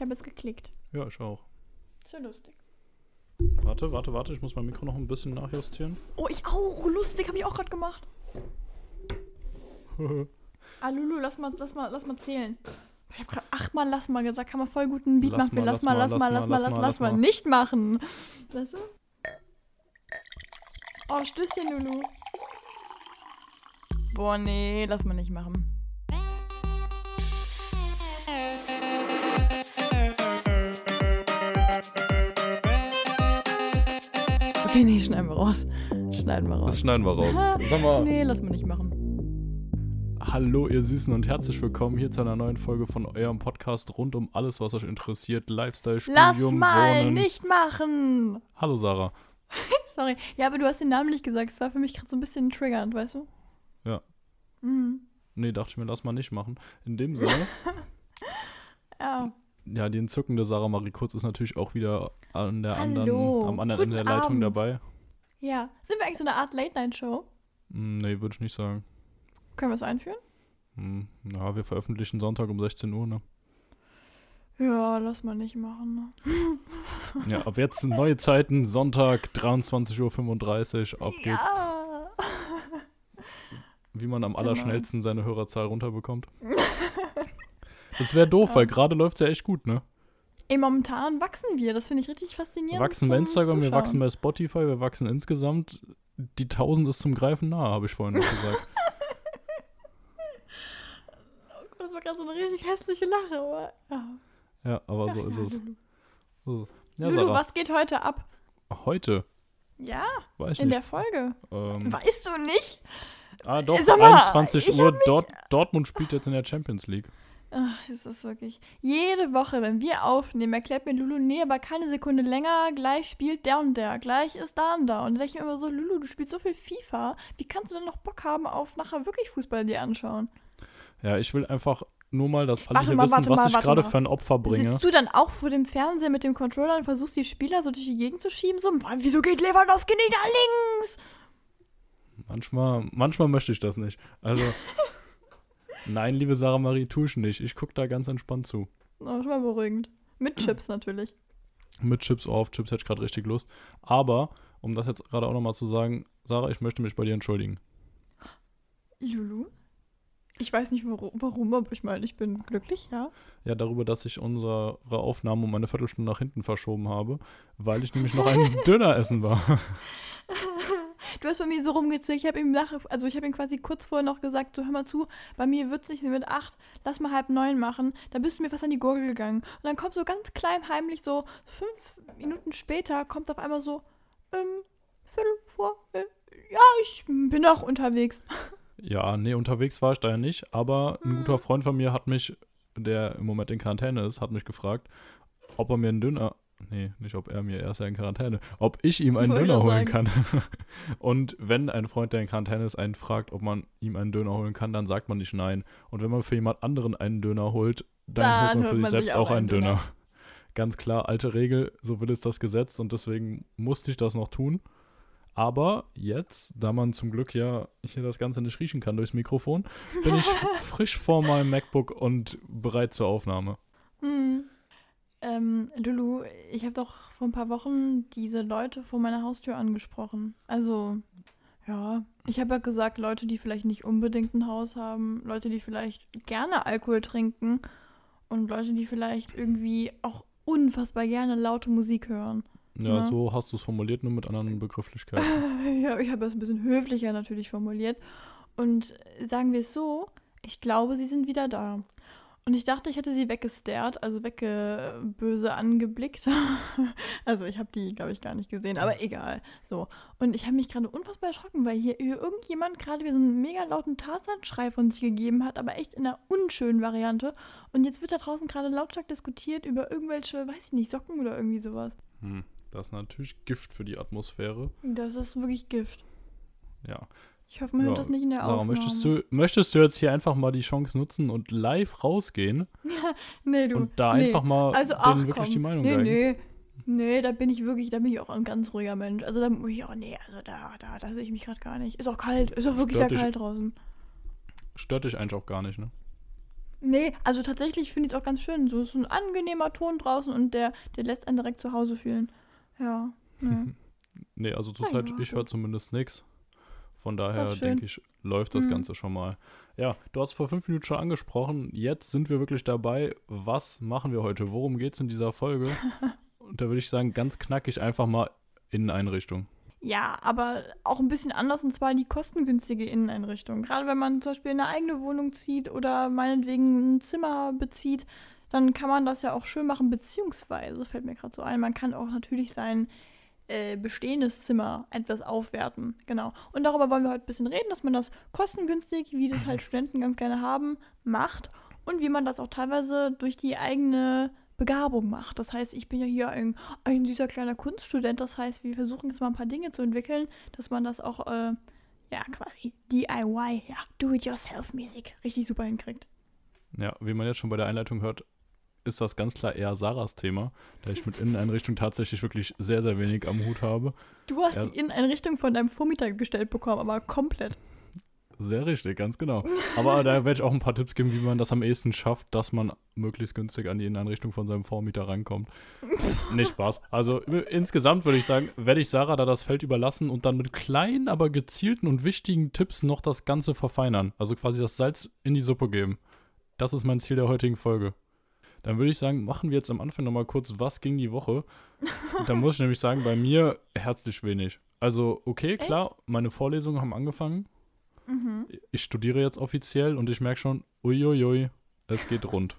Ich habe es geklickt. Ja, ich auch. Ist ja lustig. Warte, warte, warte, ich muss mein Mikro noch ein bisschen nachjustieren. Oh, ich auch. Lustig, habe ich auch gerade gemacht. Ah, Lulu, lass mal, lass mal, lass mal zählen. Ich habe gerade achtmal lass mal gesagt, kann man voll gut einen Beat Lass machen. Mal, lass mal, lass mal, lass mal, lass mal, lass mal. mal. Nicht machen. Weißt du? Oh, Stößchen, Lulu. Boah, nee, lass mal nicht machen. Okay, nee, schneiden wir raus. Schneiden wir raus. Das schneiden wir raus. Sag mal, Nee, lass mal nicht machen. hallo ihr Süßen und herzlich willkommen hier zu einer neuen Folge von eurem Podcast rund um alles, was euch interessiert. Lifestyle, Lass Studium, mal Wohnen. nicht machen. Hallo Sarah. Sorry. Ja, aber du hast den Namen nicht gesagt. Es war für mich gerade so ein bisschen triggernd, weißt du? Ja. Mhm. Nee, dachte ich mir, lass mal nicht machen. In dem Sinne, Ja. Ja, die entzückende Sarah Marie Kurz ist natürlich auch wieder an der Hallo, anderen, am anderen guten Ende der Leitung Abend. dabei. Ja. Sind wir eigentlich so eine Art Late-Night-Show? Hm, nee, würde ich nicht sagen. Können wir es einführen? Hm, ja, wir veröffentlichen Sonntag um 16 Uhr, ne? Ja, lass mal nicht machen. Ne? Ja, ab jetzt sind neue Zeiten, Sonntag, 23.35 Uhr, auf geht's. Ja. Wie man am Genau. allerschnellsten seine Hörerzahl runterbekommt. Das wäre doof, weil gerade läuft's ja echt gut, ne? Ey, momentan wachsen wir. Das finde ich richtig Wir faszinierend. wachsen bei Instagram, wir Zuschauen. wachsen bei Spotify, wir wachsen insgesamt. Die 1000 ist zum Greifen nahe, habe ich vorhin noch gesagt. Oh Gott, Das war gerade so eine richtig hässliche Lache, aber. Ja, Ja, aber so Ach ist ja, es. Lulu. So. Ja, Lulu, Sarah, was geht heute ab? heute, Ja, weiß in nicht. der Folge. Ähm, Weißt du nicht? ah, doch, Sag mal, 21 ich Uhr, Dort, Dortmund spielt jetzt in der Champions League. Ach, es ist wirklich. Jede Woche, wenn wir aufnehmen, erklärt mir Lulu, nee, aber keine Sekunde länger, gleich spielt der und der, gleich ist da und da. Und dann denke ich mir immer so, Lulu, du spielst so viel FIFA, wie kannst du denn noch Bock haben auf nachher wirklich Fußball dir anschauen? Ja, ich will einfach nur mal, dass alle Warte hier mal, wissen, was mal, ich gerade für ein Opfer bringe. Sitzt du dann auch vor dem Fernseher mit dem Controller und versuchst die Spieler so durch die Gegend zu schieben? So, Mann, wieso geht Lewandowski nicht nach links? Manchmal, manchmal möchte ich das nicht. Also, nein, liebe Sarah Marie, tue ich nicht. Ich gucke da ganz entspannt zu. Oh, schon mal beruhigend. Mit Chips natürlich. Mit Chips auf, Chips hätte ich gerade richtig Lust. Aber, um das jetzt gerade auch nochmal zu sagen, Sarah, ich möchte mich bei dir entschuldigen. Lulu? Ich weiß nicht warum, warum, aber ich meine, ich bin glücklich, ja. Ja, darüber, dass ich unsere Aufnahme um eine Viertelstunde nach hinten verschoben habe, weil ich nämlich noch einen Döner essen war. Du hast bei mir so rumgezählt. Ich habe ihm nach, also ich habe ihm quasi kurz vorher noch gesagt, so hör mal zu, bei mir wird es nicht mit acht, lass mal halb neun machen. Da bist du mir fast an die Gurgel gegangen. Und dann kommt so ganz klein heimlich so fünf Minuten später kommt auf einmal so, ähm, Viertel vor, äh, ja, ich bin noch unterwegs. Ja, nee, unterwegs war ich da ja nicht, aber ein Hm. guter Freund von mir hat mich, der im Moment in Quarantäne ist, hat mich gefragt, ob er mir einen Döner, nee, nicht ob er mir, er ist ja in Quarantäne, ob ich ihm einen Wollte Döner holen sagen. kann. Und wenn ein Freund, der in Quarantäne ist, einen fragt, ob man ihm einen Döner holen kann, dann sagt man nicht nein. Und wenn man für jemand anderen einen Döner holt, dann, Dann holt man für sich man selbst sich auch einen Döner. Döner. Ganz klar, alte Regel, so will es das Gesetz und deswegen musste ich das noch tun. Aber jetzt, da man zum Glück ja hier das Ganze nicht riechen kann durchs Mikrofon, bin ich frisch vor meinem MacBook und bereit zur Aufnahme. Hm. Ähm, Lulu, ich habe doch vor ein paar Wochen diese Leute vor meiner Haustür angesprochen. Also, ja, ich habe ja gesagt, Leute, die vielleicht nicht unbedingt ein Haus haben, Leute, die vielleicht gerne Alkohol trinken und Leute, die vielleicht irgendwie auch unfassbar gerne laute Musik hören. Ja, Ja. so hast du es formuliert, nur mit anderen Begrifflichkeiten. ja, ich habe das ein bisschen höflicher natürlich formuliert. Und sagen wir es so, ich glaube, sie sind wieder da. Und ich dachte, ich hätte sie weggestared, also weggeböse angeblickt. also ich habe die, glaube ich, gar nicht gesehen, aber egal. So. Und ich habe mich gerade unfassbar erschrocken, weil hier irgendjemand gerade wieder so einen mega lauten Tarzanschrei von sich gegeben hat, aber echt in einer unschönen Variante. Und jetzt wird da draußen gerade lautstark diskutiert über irgendwelche, weiß ich nicht, Socken oder irgendwie sowas. Hm, das ist natürlich Gift für die Atmosphäre. Das ist wirklich Gift. Ja. Ich hoffe, man hört Ja, das nicht in der Sarah, Aufnahme. möchtest du, möchtest du jetzt hier einfach mal die Chance nutzen und live rausgehen Nee, du. und da nee. einfach mal also, denen ach, wirklich komm. die Meinung nee, geigen? nee. Nee, da bin ich wirklich, da bin ich auch ein ganz ruhiger Mensch. Also da muss ich auch, nee, also da, da, da sehe ich mich gerade gar nicht. Ist auch kalt, ist auch wirklich Stört sehr dich- kalt draußen. Stört dich eigentlich auch gar nicht, ne? Nee, also tatsächlich finde ich es auch ganz schön. So ist ein angenehmer Ton draußen und der, der lässt einen direkt zu Hause fühlen. Ja. Nee, nee also zurzeit, ja, ich höre zumindest nichts. Von daher denke ich, läuft das Mhm. Ganze schon mal. Ja, du hast vor fünf Minuten schon angesprochen. Jetzt sind wir wirklich dabei. Was machen wir heute? Worum geht es in dieser Folge? Und da würde ich sagen, ganz knackig einfach mal Inneneinrichtung. Ja, aber auch ein bisschen anders und zwar die kostengünstige Inneneinrichtung. Gerade wenn man zum Beispiel eine eigene Wohnung zieht oder meinetwegen ein Zimmer bezieht, dann kann man das ja auch schön machen, beziehungsweise, fällt mir gerade so ein, man kann auch natürlich sein äh, bestehendes Zimmer etwas aufwerten. Genau. Und darüber wollen wir heute ein bisschen reden, dass man das kostengünstig, wie das halt Studenten ganz gerne haben, macht und wie man das auch teilweise durch die eigene Begabung macht. Das heißt, ich bin ja hier ein, ein süßer kleiner Kunststudent. Das heißt, wir versuchen jetzt mal ein paar Dinge zu entwickeln, dass man das auch, äh, ja, quasi DIY, ja, Do-it-yourself-mäßig richtig super hinkriegt. Ja, wie man jetzt schon bei der Einleitung hört, ist das ganz klar eher Sarahs Thema, da ich mit Inneneinrichtung tatsächlich wirklich sehr, sehr wenig am Hut habe. Du hast Ja. die Inneneinrichtung von deinem Vormieter gestellt bekommen, aber komplett. Sehr richtig, ganz genau. Aber da werde ich auch ein paar Tipps geben, wie man das am ehesten schafft, dass man möglichst günstig an die Inneneinrichtung von seinem Vormieter rankommt. Nicht Spaß. Also insgesamt würde ich sagen, werde ich Sarah da das Feld überlassen und dann mit kleinen, aber gezielten und wichtigen Tipps noch das Ganze verfeinern. Also quasi das Salz in die Suppe geben. Das ist mein Ziel der heutigen Folge. Dann würde ich sagen, machen wir jetzt am Anfang nochmal kurz, was ging die Woche? Und da muss ich nämlich sagen, bei mir herzlich wenig. Also, okay, klar, meine Vorlesungen haben angefangen Mhm. ich studiere jetzt offiziell und ich merke schon, uiuiui, es geht rund.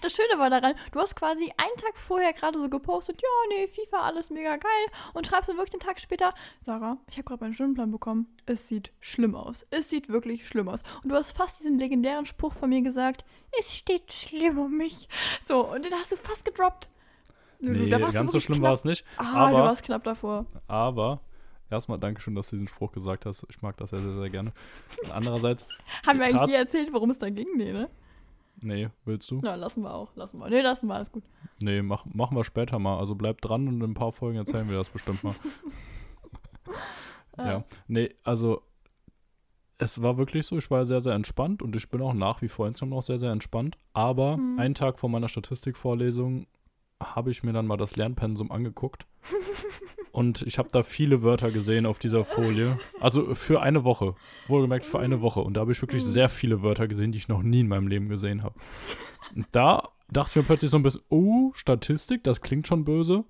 Das Schöne war daran, du hast quasi einen Tag vorher gerade so gepostet, ja, nee, FIFA, alles mega geil. Und schreibst dann wirklich den Tag später, Sarah, ich habe gerade meinen Stundenplan bekommen. Es sieht schlimm aus. Es sieht wirklich schlimm aus. Und du hast fast diesen legendären Spruch von mir gesagt, es steht schlimm um mich. So, und den hast du fast gedroppt. Du- du- Nee, da warst du ganz so schlimm war es nicht. Ah, du aber, warst knapp davor. aber, erstmal Dankeschön, dass du diesen Spruch gesagt hast. Ich mag das sehr, sehr, sehr gerne. Und andererseits, Haben wir eigentlich je erzählt, worum es da ging? Nee, ne? Nee, willst du? Na, lassen wir auch. Lassen wir. Nee, lassen wir, alles gut. Nee, mach, machen wir später mal. Also bleib dran und in ein paar Folgen erzählen wir das bestimmt mal. ja. Nee, also es war wirklich so, ich war sehr, sehr entspannt und ich bin auch nach wie vor insgesamt noch sehr, sehr entspannt. Aber Mhm. einen Tag vor meiner Statistikvorlesung habe ich mir dann mal das Lernpensum angeguckt. und ich habe da viele Wörter gesehen auf dieser Folie. Also für eine Woche. Wohlgemerkt für eine Woche. Und da habe ich wirklich Mhm. sehr viele Wörter gesehen, die ich noch nie in meinem Leben gesehen habe. Und da dachte ich mir plötzlich so ein bisschen, oh, Statistik, das klingt schon böse.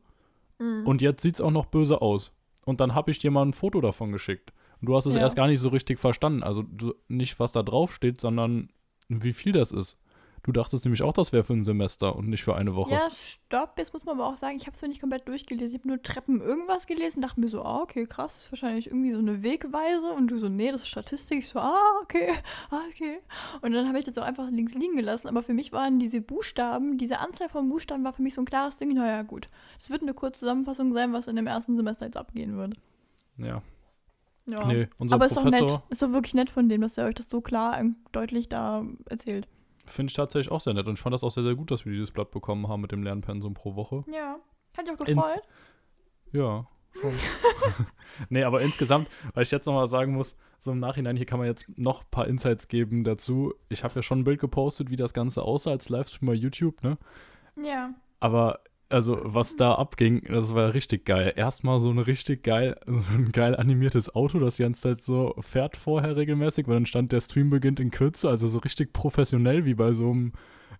Mhm. Und jetzt sieht es auch noch böse aus. Und dann habe ich dir mal ein Foto davon geschickt. Und du hast es Ja. erst gar nicht so richtig verstanden. Also du, nicht, was da drauf steht, sondern wie viel das ist. Du dachtest nämlich auch, das wäre für ein Semester und nicht für eine Woche. Ja, stopp. Jetzt muss man aber auch sagen, ich habe es mir nicht komplett durchgelesen. Ich habe nur Treppen irgendwas gelesen, dachte mir so, ah, okay, krass, das ist wahrscheinlich irgendwie so eine Wegweise. Und du so, nee, das ist Statistik. Ich so, ah, okay, ah, okay. Und dann habe ich das auch einfach links liegen gelassen. Aber für mich waren diese Buchstaben, diese Anzahl von Buchstaben war für mich so ein klares Ding. Naja, gut. Das wird eine kurze Zusammenfassung sein, was in dem ersten Semester jetzt abgehen wird. Ja. Ja. Nee, unser aber ist doch nett. Professor Ist doch wirklich nett von dem, dass er euch das so klar und deutlich da erzählt. Finde ich tatsächlich auch sehr nett. Und ich fand das auch sehr, sehr gut, dass wir dieses Blatt bekommen haben mit dem Lernpensum pro Woche. Ja. Hat dich auch Ins- gefreut? Ja, schon. nee, aber insgesamt, weil ich jetzt nochmal sagen muss, so im Nachhinein, hier kann man jetzt noch ein paar Insights geben dazu. Ich habe ja schon ein Bild gepostet, wie das Ganze aussah als Livestream bei YouTube, ne? Ja. Aber also, was da abging, das war richtig geil. Erstmal so ein richtig geil, so ein geil animiertes Auto, das die ganze Zeit so fährt vorher regelmäßig, weil dann stand, der Stream beginnt in Kürze, also so richtig professionell wie bei so einem,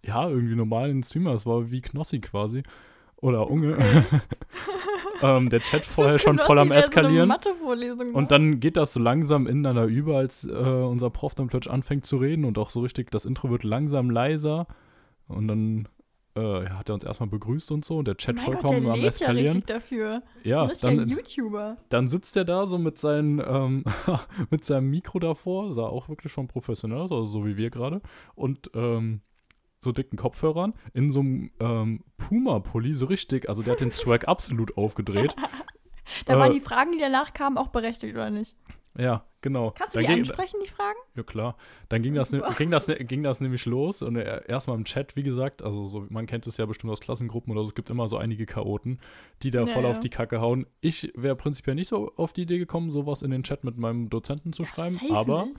ja, irgendwie normalen Streamer. Es war wie Knossi quasi. Oder Unge. ähm, der Chat vorher schon voll am Eskalieren. Mathe-Vorlesung Und dann geht das so langsam ineinander über, als äh, unser Prof dann plötzlich anfängt zu reden und auch so richtig, das Intro wird langsam leiser. Und dann äh, ja, hat er uns erstmal begrüßt und so und der Chat mein vollkommen Gott, der am ja Eskalieren. richtig dafür. Ja, dann, YouTuber. dann sitzt er da so mit, seinen, ähm, mit seinem Mikro davor, sah auch wirklich schon professionell aus, also so wie wir gerade. Und ähm, so dicken Kopfhörern in so einem ähm, Puma-Pulli, so richtig, also der hat den Swag absolut aufgedreht. Da Äh, waren die Fragen, die danach kamen, auch berechtigt, oder nicht? Ja, genau. Kannst du Dann die ging- ansprechen, die Fragen? Ja, klar. Dann ging das, ging das, ging das nämlich los und er- erstmal im Chat, wie gesagt, also so, man kennt es ja bestimmt aus Klassengruppen oder so, es gibt immer so einige Chaoten, die da Ja, voll ja. auf die Kacke hauen. Ich wäre prinzipiell nicht so auf die Idee gekommen, sowas in den Chat mit meinem Dozenten zu schreiben, Safe aber nicht.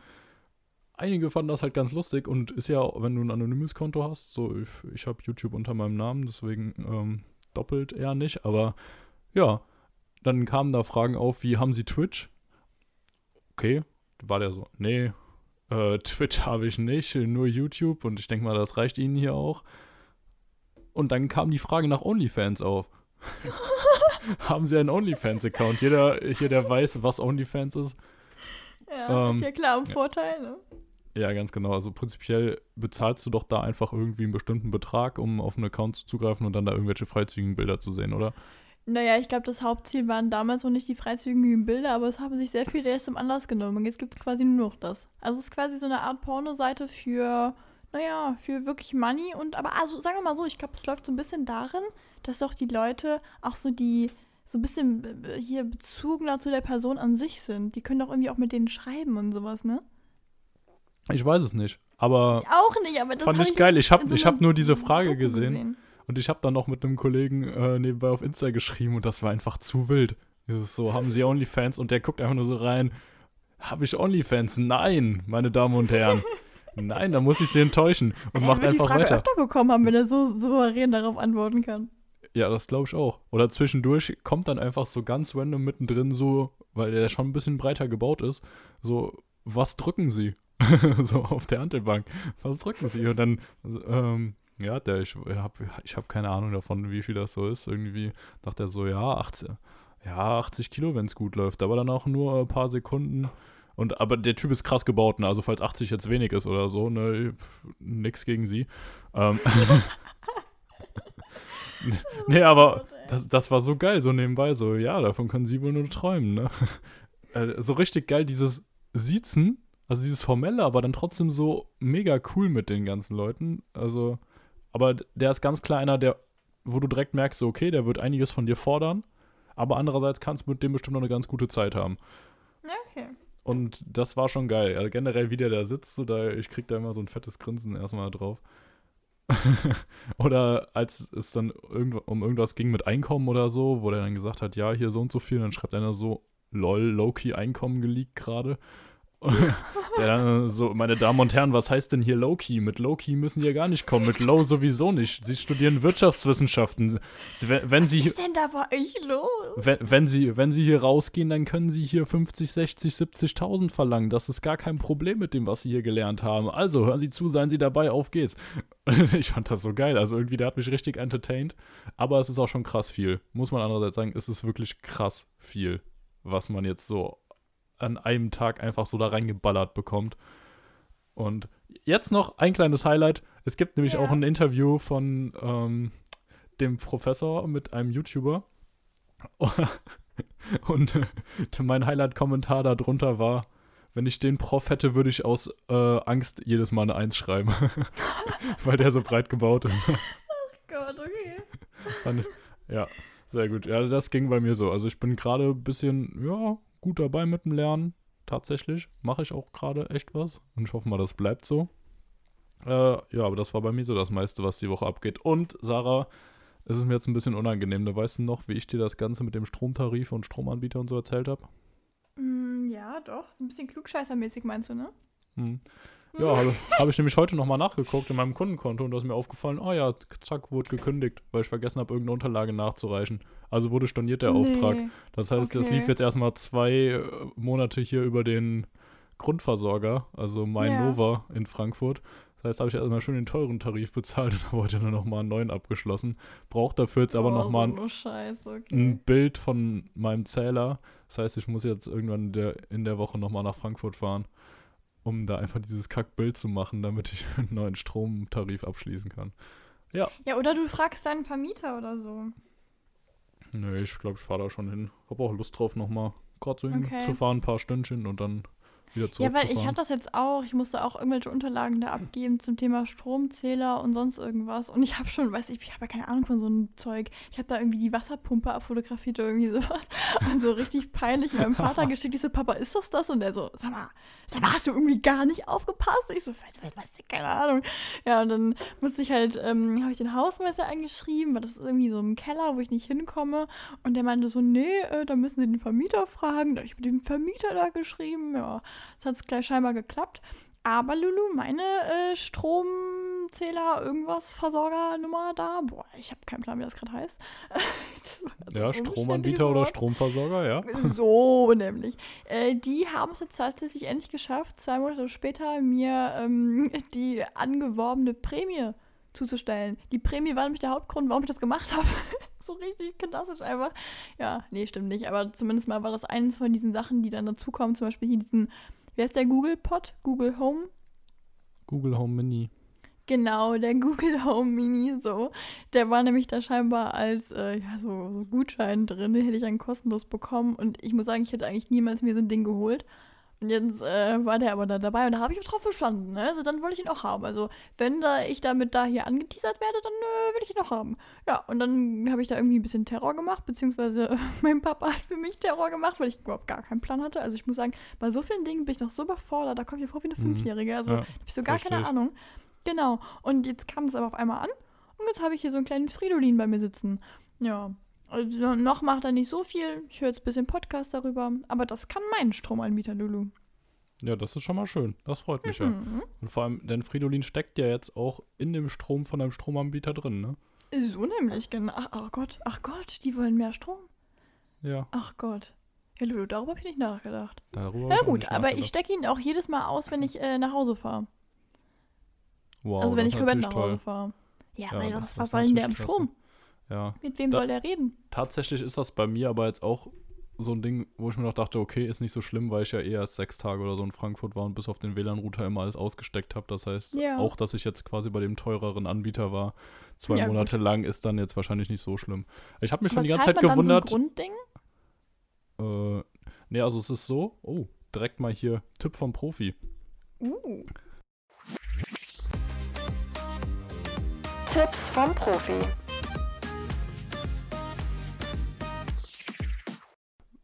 einige fanden das halt ganz lustig und ist ja, wenn du ein anonymes Konto hast, so ich, ich habe YouTube unter meinem Namen, deswegen ähm, doppelt eher nicht, aber ja, dann kamen da Fragen auf, wie haben Sie Twitch? Okay, war der so, nee, äh, Twitch habe ich nicht, nur YouTube und ich denke mal, das reicht Ihnen hier auch. Und dann kam die Frage nach OnlyFans auf. haben Sie einen OnlyFans-Account? Jeder hier, der weiß, was OnlyFans ist. Ja, Ähm, ist ja klar ein ja. Vorteil, ne? Ja, ganz genau. Also prinzipiell bezahlst du doch da einfach irgendwie einen bestimmten Betrag, um auf einen Account zuzugreifen und dann da irgendwelche freizügigen Bilder zu sehen, oder? Naja, ich glaube, das Hauptziel waren damals noch nicht die freizügigen Bilder, aber es haben sich sehr viele erst zum Anlass genommen. Und jetzt gibt es quasi nur noch das. Also es ist quasi so eine Art Pornoseite für, naja, für wirklich Money. Und aber also sagen wir mal so, ich glaube, es läuft so ein bisschen darin, dass doch die Leute auch so die so ein bisschen äh, hier bezogener zu der Person an sich sind. Die können doch irgendwie auch mit denen schreiben und sowas, ne? Ich weiß es nicht. Aber Ich auch nicht, aber das fand ich geil. Ich habe so ich hab nur diese Frage Doku gesehen und ich habe dann noch mit einem Kollegen äh, nebenbei auf Insta geschrieben und das war einfach zu wild. Dieses so, haben Sie Onlyfans? Und der guckt einfach nur so rein. Habe ich Onlyfans? Nein, meine Damen und Herren. Nein, da muss ich Sie enttäuschen und Er macht wird die einfach Frage weiter. öfter bekommen haben, wenn er so souverän darauf antworten kann. Ja, das glaube ich auch. Oder zwischendurch kommt dann einfach so ganz random mittendrin so, weil der schon ein bisschen breiter gebaut ist, so, was drücken Sie? so auf der Handelbank. Was drücken Sie? Und dann, ähm, ja, der, ich habe ich hab keine Ahnung davon, wie viel das so ist. Irgendwie dachte er so, ja, 80, ja, 80 Kilo, wenn es gut läuft. Aber dann auch nur ein paar Sekunden. Und, aber der Typ ist krass gebaut, ne? Also falls 80 jetzt wenig ist oder so, ne, nix gegen sie. Ähm, nee, aber das, das war so geil, so nebenbei, so, ja, davon können sie wohl nur träumen, ne? Äh, so richtig geil, dieses Siezen, also dieses Formelle, aber dann trotzdem so mega cool mit den ganzen Leuten. Also, aber der ist ganz klar einer, der, wo du direkt merkst, so, okay, der wird einiges von dir fordern, aber andererseits kannst du mit dem bestimmt noch eine ganz gute Zeit haben. Okay. Und das war schon geil. Also generell, wie der da sitzt, so da, ich krieg da immer so ein fettes Grinsen erstmal drauf. oder als es dann irgend, um irgendwas ging mit Einkommen oder so, wo der dann gesagt hat, ja, hier so und so viel, dann schreibt einer so, lol, Low-Key Einkommen geleakt gerade. Der dann so, meine Damen und Herren, was heißt denn hier Low-Key? Mit Low-Key müssen Sie ja gar nicht kommen, mit Low sowieso nicht. Sie studieren Wirtschaftswissenschaften. Sie, wenn, wenn Sie Was ist denn da bei euch los? wenn, wenn, sie, wenn sie hier rausgehen, dann können sie hier 50, 60, 70.000 verlangen. Das ist gar kein Problem mit dem, was sie hier gelernt haben. Also hören Sie zu, seien Sie dabei, auf geht's. Ich fand das so geil. Also irgendwie, der hat mich richtig entertained. Aber es ist auch schon krass viel. Muss man andererseits sagen, es ist wirklich krass viel, was man jetzt so an einem Tag einfach so da reingeballert bekommt. Und jetzt noch ein kleines Highlight. Es gibt nämlich Ja. auch ein Interview von ähm, dem Professor mit einem YouTuber. Und äh, mein Highlight-Kommentar darunter war, wenn ich den Prof hätte, würde ich aus äh, Angst jedes Mal eine Eins schreiben. Weil der so breit gebaut ist. Gott, okay. Ich, ja, sehr gut. Ja, das ging bei mir so. Also ich bin gerade ein bisschen, ja, gut dabei mit dem Lernen. Tatsächlich. Mache ich auch gerade echt was. Und ich hoffe mal, das bleibt so. Äh, ja, aber das war bei mir so das meiste, was die Woche abgeht. Und Sarah, es ist mir jetzt ein bisschen unangenehm. Da weißt du noch, wie ich dir das Ganze mit dem Stromtarif und Stromanbieter und so erzählt habe? Mm, ja, doch. So ein bisschen klugscheißermäßig meinst du, ne? Hm. Ja, habe hab ich nämlich heute nochmal nachgeguckt in meinem Kundenkonto und da ist mir aufgefallen, oh ja, zack, wurde gekündigt, weil ich vergessen habe, irgendeine Unterlage nachzureichen. Also wurde storniert der Auftrag. Nee. Das heißt, das Okay. lief jetzt erstmal zwei äh, Monate hier über den Grundversorger, also mein Ja. Nova in Frankfurt. Das heißt, habe ich erstmal schon den teuren Tarif bezahlt und habe heute nur nochmal einen neuen abgeschlossen. Braucht dafür jetzt aber oh, nochmal so Scheiße, okay. ein Bild von meinem Zähler. Das heißt, ich muss jetzt irgendwann in der, in der Woche nochmal nach Frankfurt fahren, um da einfach dieses Kackbild zu machen, damit ich einen neuen Stromtarif abschließen kann. Ja, oder du fragst deinen Vermieter oder so. Nee, ich glaube, ich fahre da schon hin. Hab auch Lust drauf, nochmal gerade so Okay. hinzufahren, ein paar Stündchen und dann wieder Ja, weil ich zurückzufahren. hatte das jetzt auch. Ich musste auch irgendwelche Unterlagen da abgeben zum Thema Stromzähler und sonst irgendwas. Und ich habe schon, weiß ich, ich habe ja keine Ahnung von so einem Zeug. Ich habe da irgendwie die Wasserpumpe abfotografiert oder irgendwie sowas. Und so richtig peinlich meinem Vater geschickt. Ich so, Papa, ist das das? Und der so, sag mal, sag mal, hast du irgendwie gar nicht aufgepasst? Ich so, was, was, keine Ahnung. Ja, und dann musste ich halt, ähm, habe ich den Hausmeister angeschrieben, weil das ist irgendwie so im Keller, wo ich nicht hinkomme. Und der meinte so, nee, äh, da müssen Sie den Vermieter fragen. Da habe ich mit dem Vermieter da geschrieben. Ja, das hat gleich scheinbar geklappt. Aber Lulu, meine äh, Stromzähler, irgendwas Versorgernummer da, boah, ich habe keinen Plan, wie das gerade heißt. Das ja, Stromanbieter oder Stromversorger, ja. So nämlich. Äh, die haben es jetzt tatsächlich endlich geschafft, zwei Monate später mir ähm, die angeworbene Prämie zuzustellen. Die Prämie war nämlich der Hauptgrund, warum ich das gemacht habe. so richtig klassisch einfach. Ja, nee, stimmt nicht. Aber zumindest mal war das eines von diesen Sachen, die dann dazukommen. Zum Beispiel hier diesen, wer ist der Google Pod? Google Home? Google Home Mini. Genau, der Google Home Mini, so. Der war nämlich da scheinbar als äh, ja, so, so Gutschein drin, den hätte ich dann kostenlos bekommen. Und ich muss sagen, ich hätte eigentlich niemals mir so ein Ding geholt. Und jetzt äh, war der aber da dabei und da habe ich auch drauf verstanden. Ne? Also dann wollte ich ihn auch haben. Also wenn da ich damit da hier angeteasert werde, dann äh, will ich ihn auch haben. Ja, und dann habe ich da irgendwie ein bisschen Terror gemacht, beziehungsweise mein Papa hat für mich Terror gemacht, weil ich überhaupt gar keinen Plan hatte. Also ich muss sagen, bei so vielen Dingen bin ich noch so überfordert, da komme ich mir vor wie eine mhm. Fünfjährige. Also ja, habe ich so gar keine Ahnung. Genau. Und jetzt kam es aber auf einmal an und jetzt habe ich hier so einen kleinen Fridolin bei mir sitzen. Ja, also noch macht er nicht so viel. Ich höre jetzt ein bisschen Podcast darüber. Aber das kann mein Stromanbieter, Lulu. Ja, das ist schon mal schön. Das freut mich mhm. ja. Und vor allem, denn Fridolin steckt ja jetzt auch in dem Strom von einem Stromanbieter drin, ne? So nämlich, genau. Ach, ach Gott, ach Gott, die wollen mehr Strom. Ja. Ach Gott. Ja, Lulu, darüber habe ich nicht nachgedacht. Darüber ja gut, aber ich stecke ihn auch jedes Mal aus, wenn ich äh, nach Hause fahre. Wow, also wenn ich für nach Hause fahre. Ja, ja, weil was, was soll denn der im Strom? Ja. Mit wem da, soll der reden? Tatsächlich ist das bei mir aber jetzt auch so ein Ding, wo ich mir noch dachte, okay, ist nicht so schlimm, weil ich ja eher erst sechs Tage oder so in Frankfurt war und bis auf den WLAN-Router immer alles ausgesteckt habe. Das heißt, ja. auch, dass ich jetzt quasi bei dem teureren Anbieter war, zwei ja, Monate gut. lang, ist dann jetzt wahrscheinlich nicht so schlimm. Ich habe mich aber schon die ganze Zeit gewundert. Dann so ein Grundding? Äh, nee, also es ist so, oh, direkt mal hier Tipp vom Profi. Uh. Tipps vom Profi.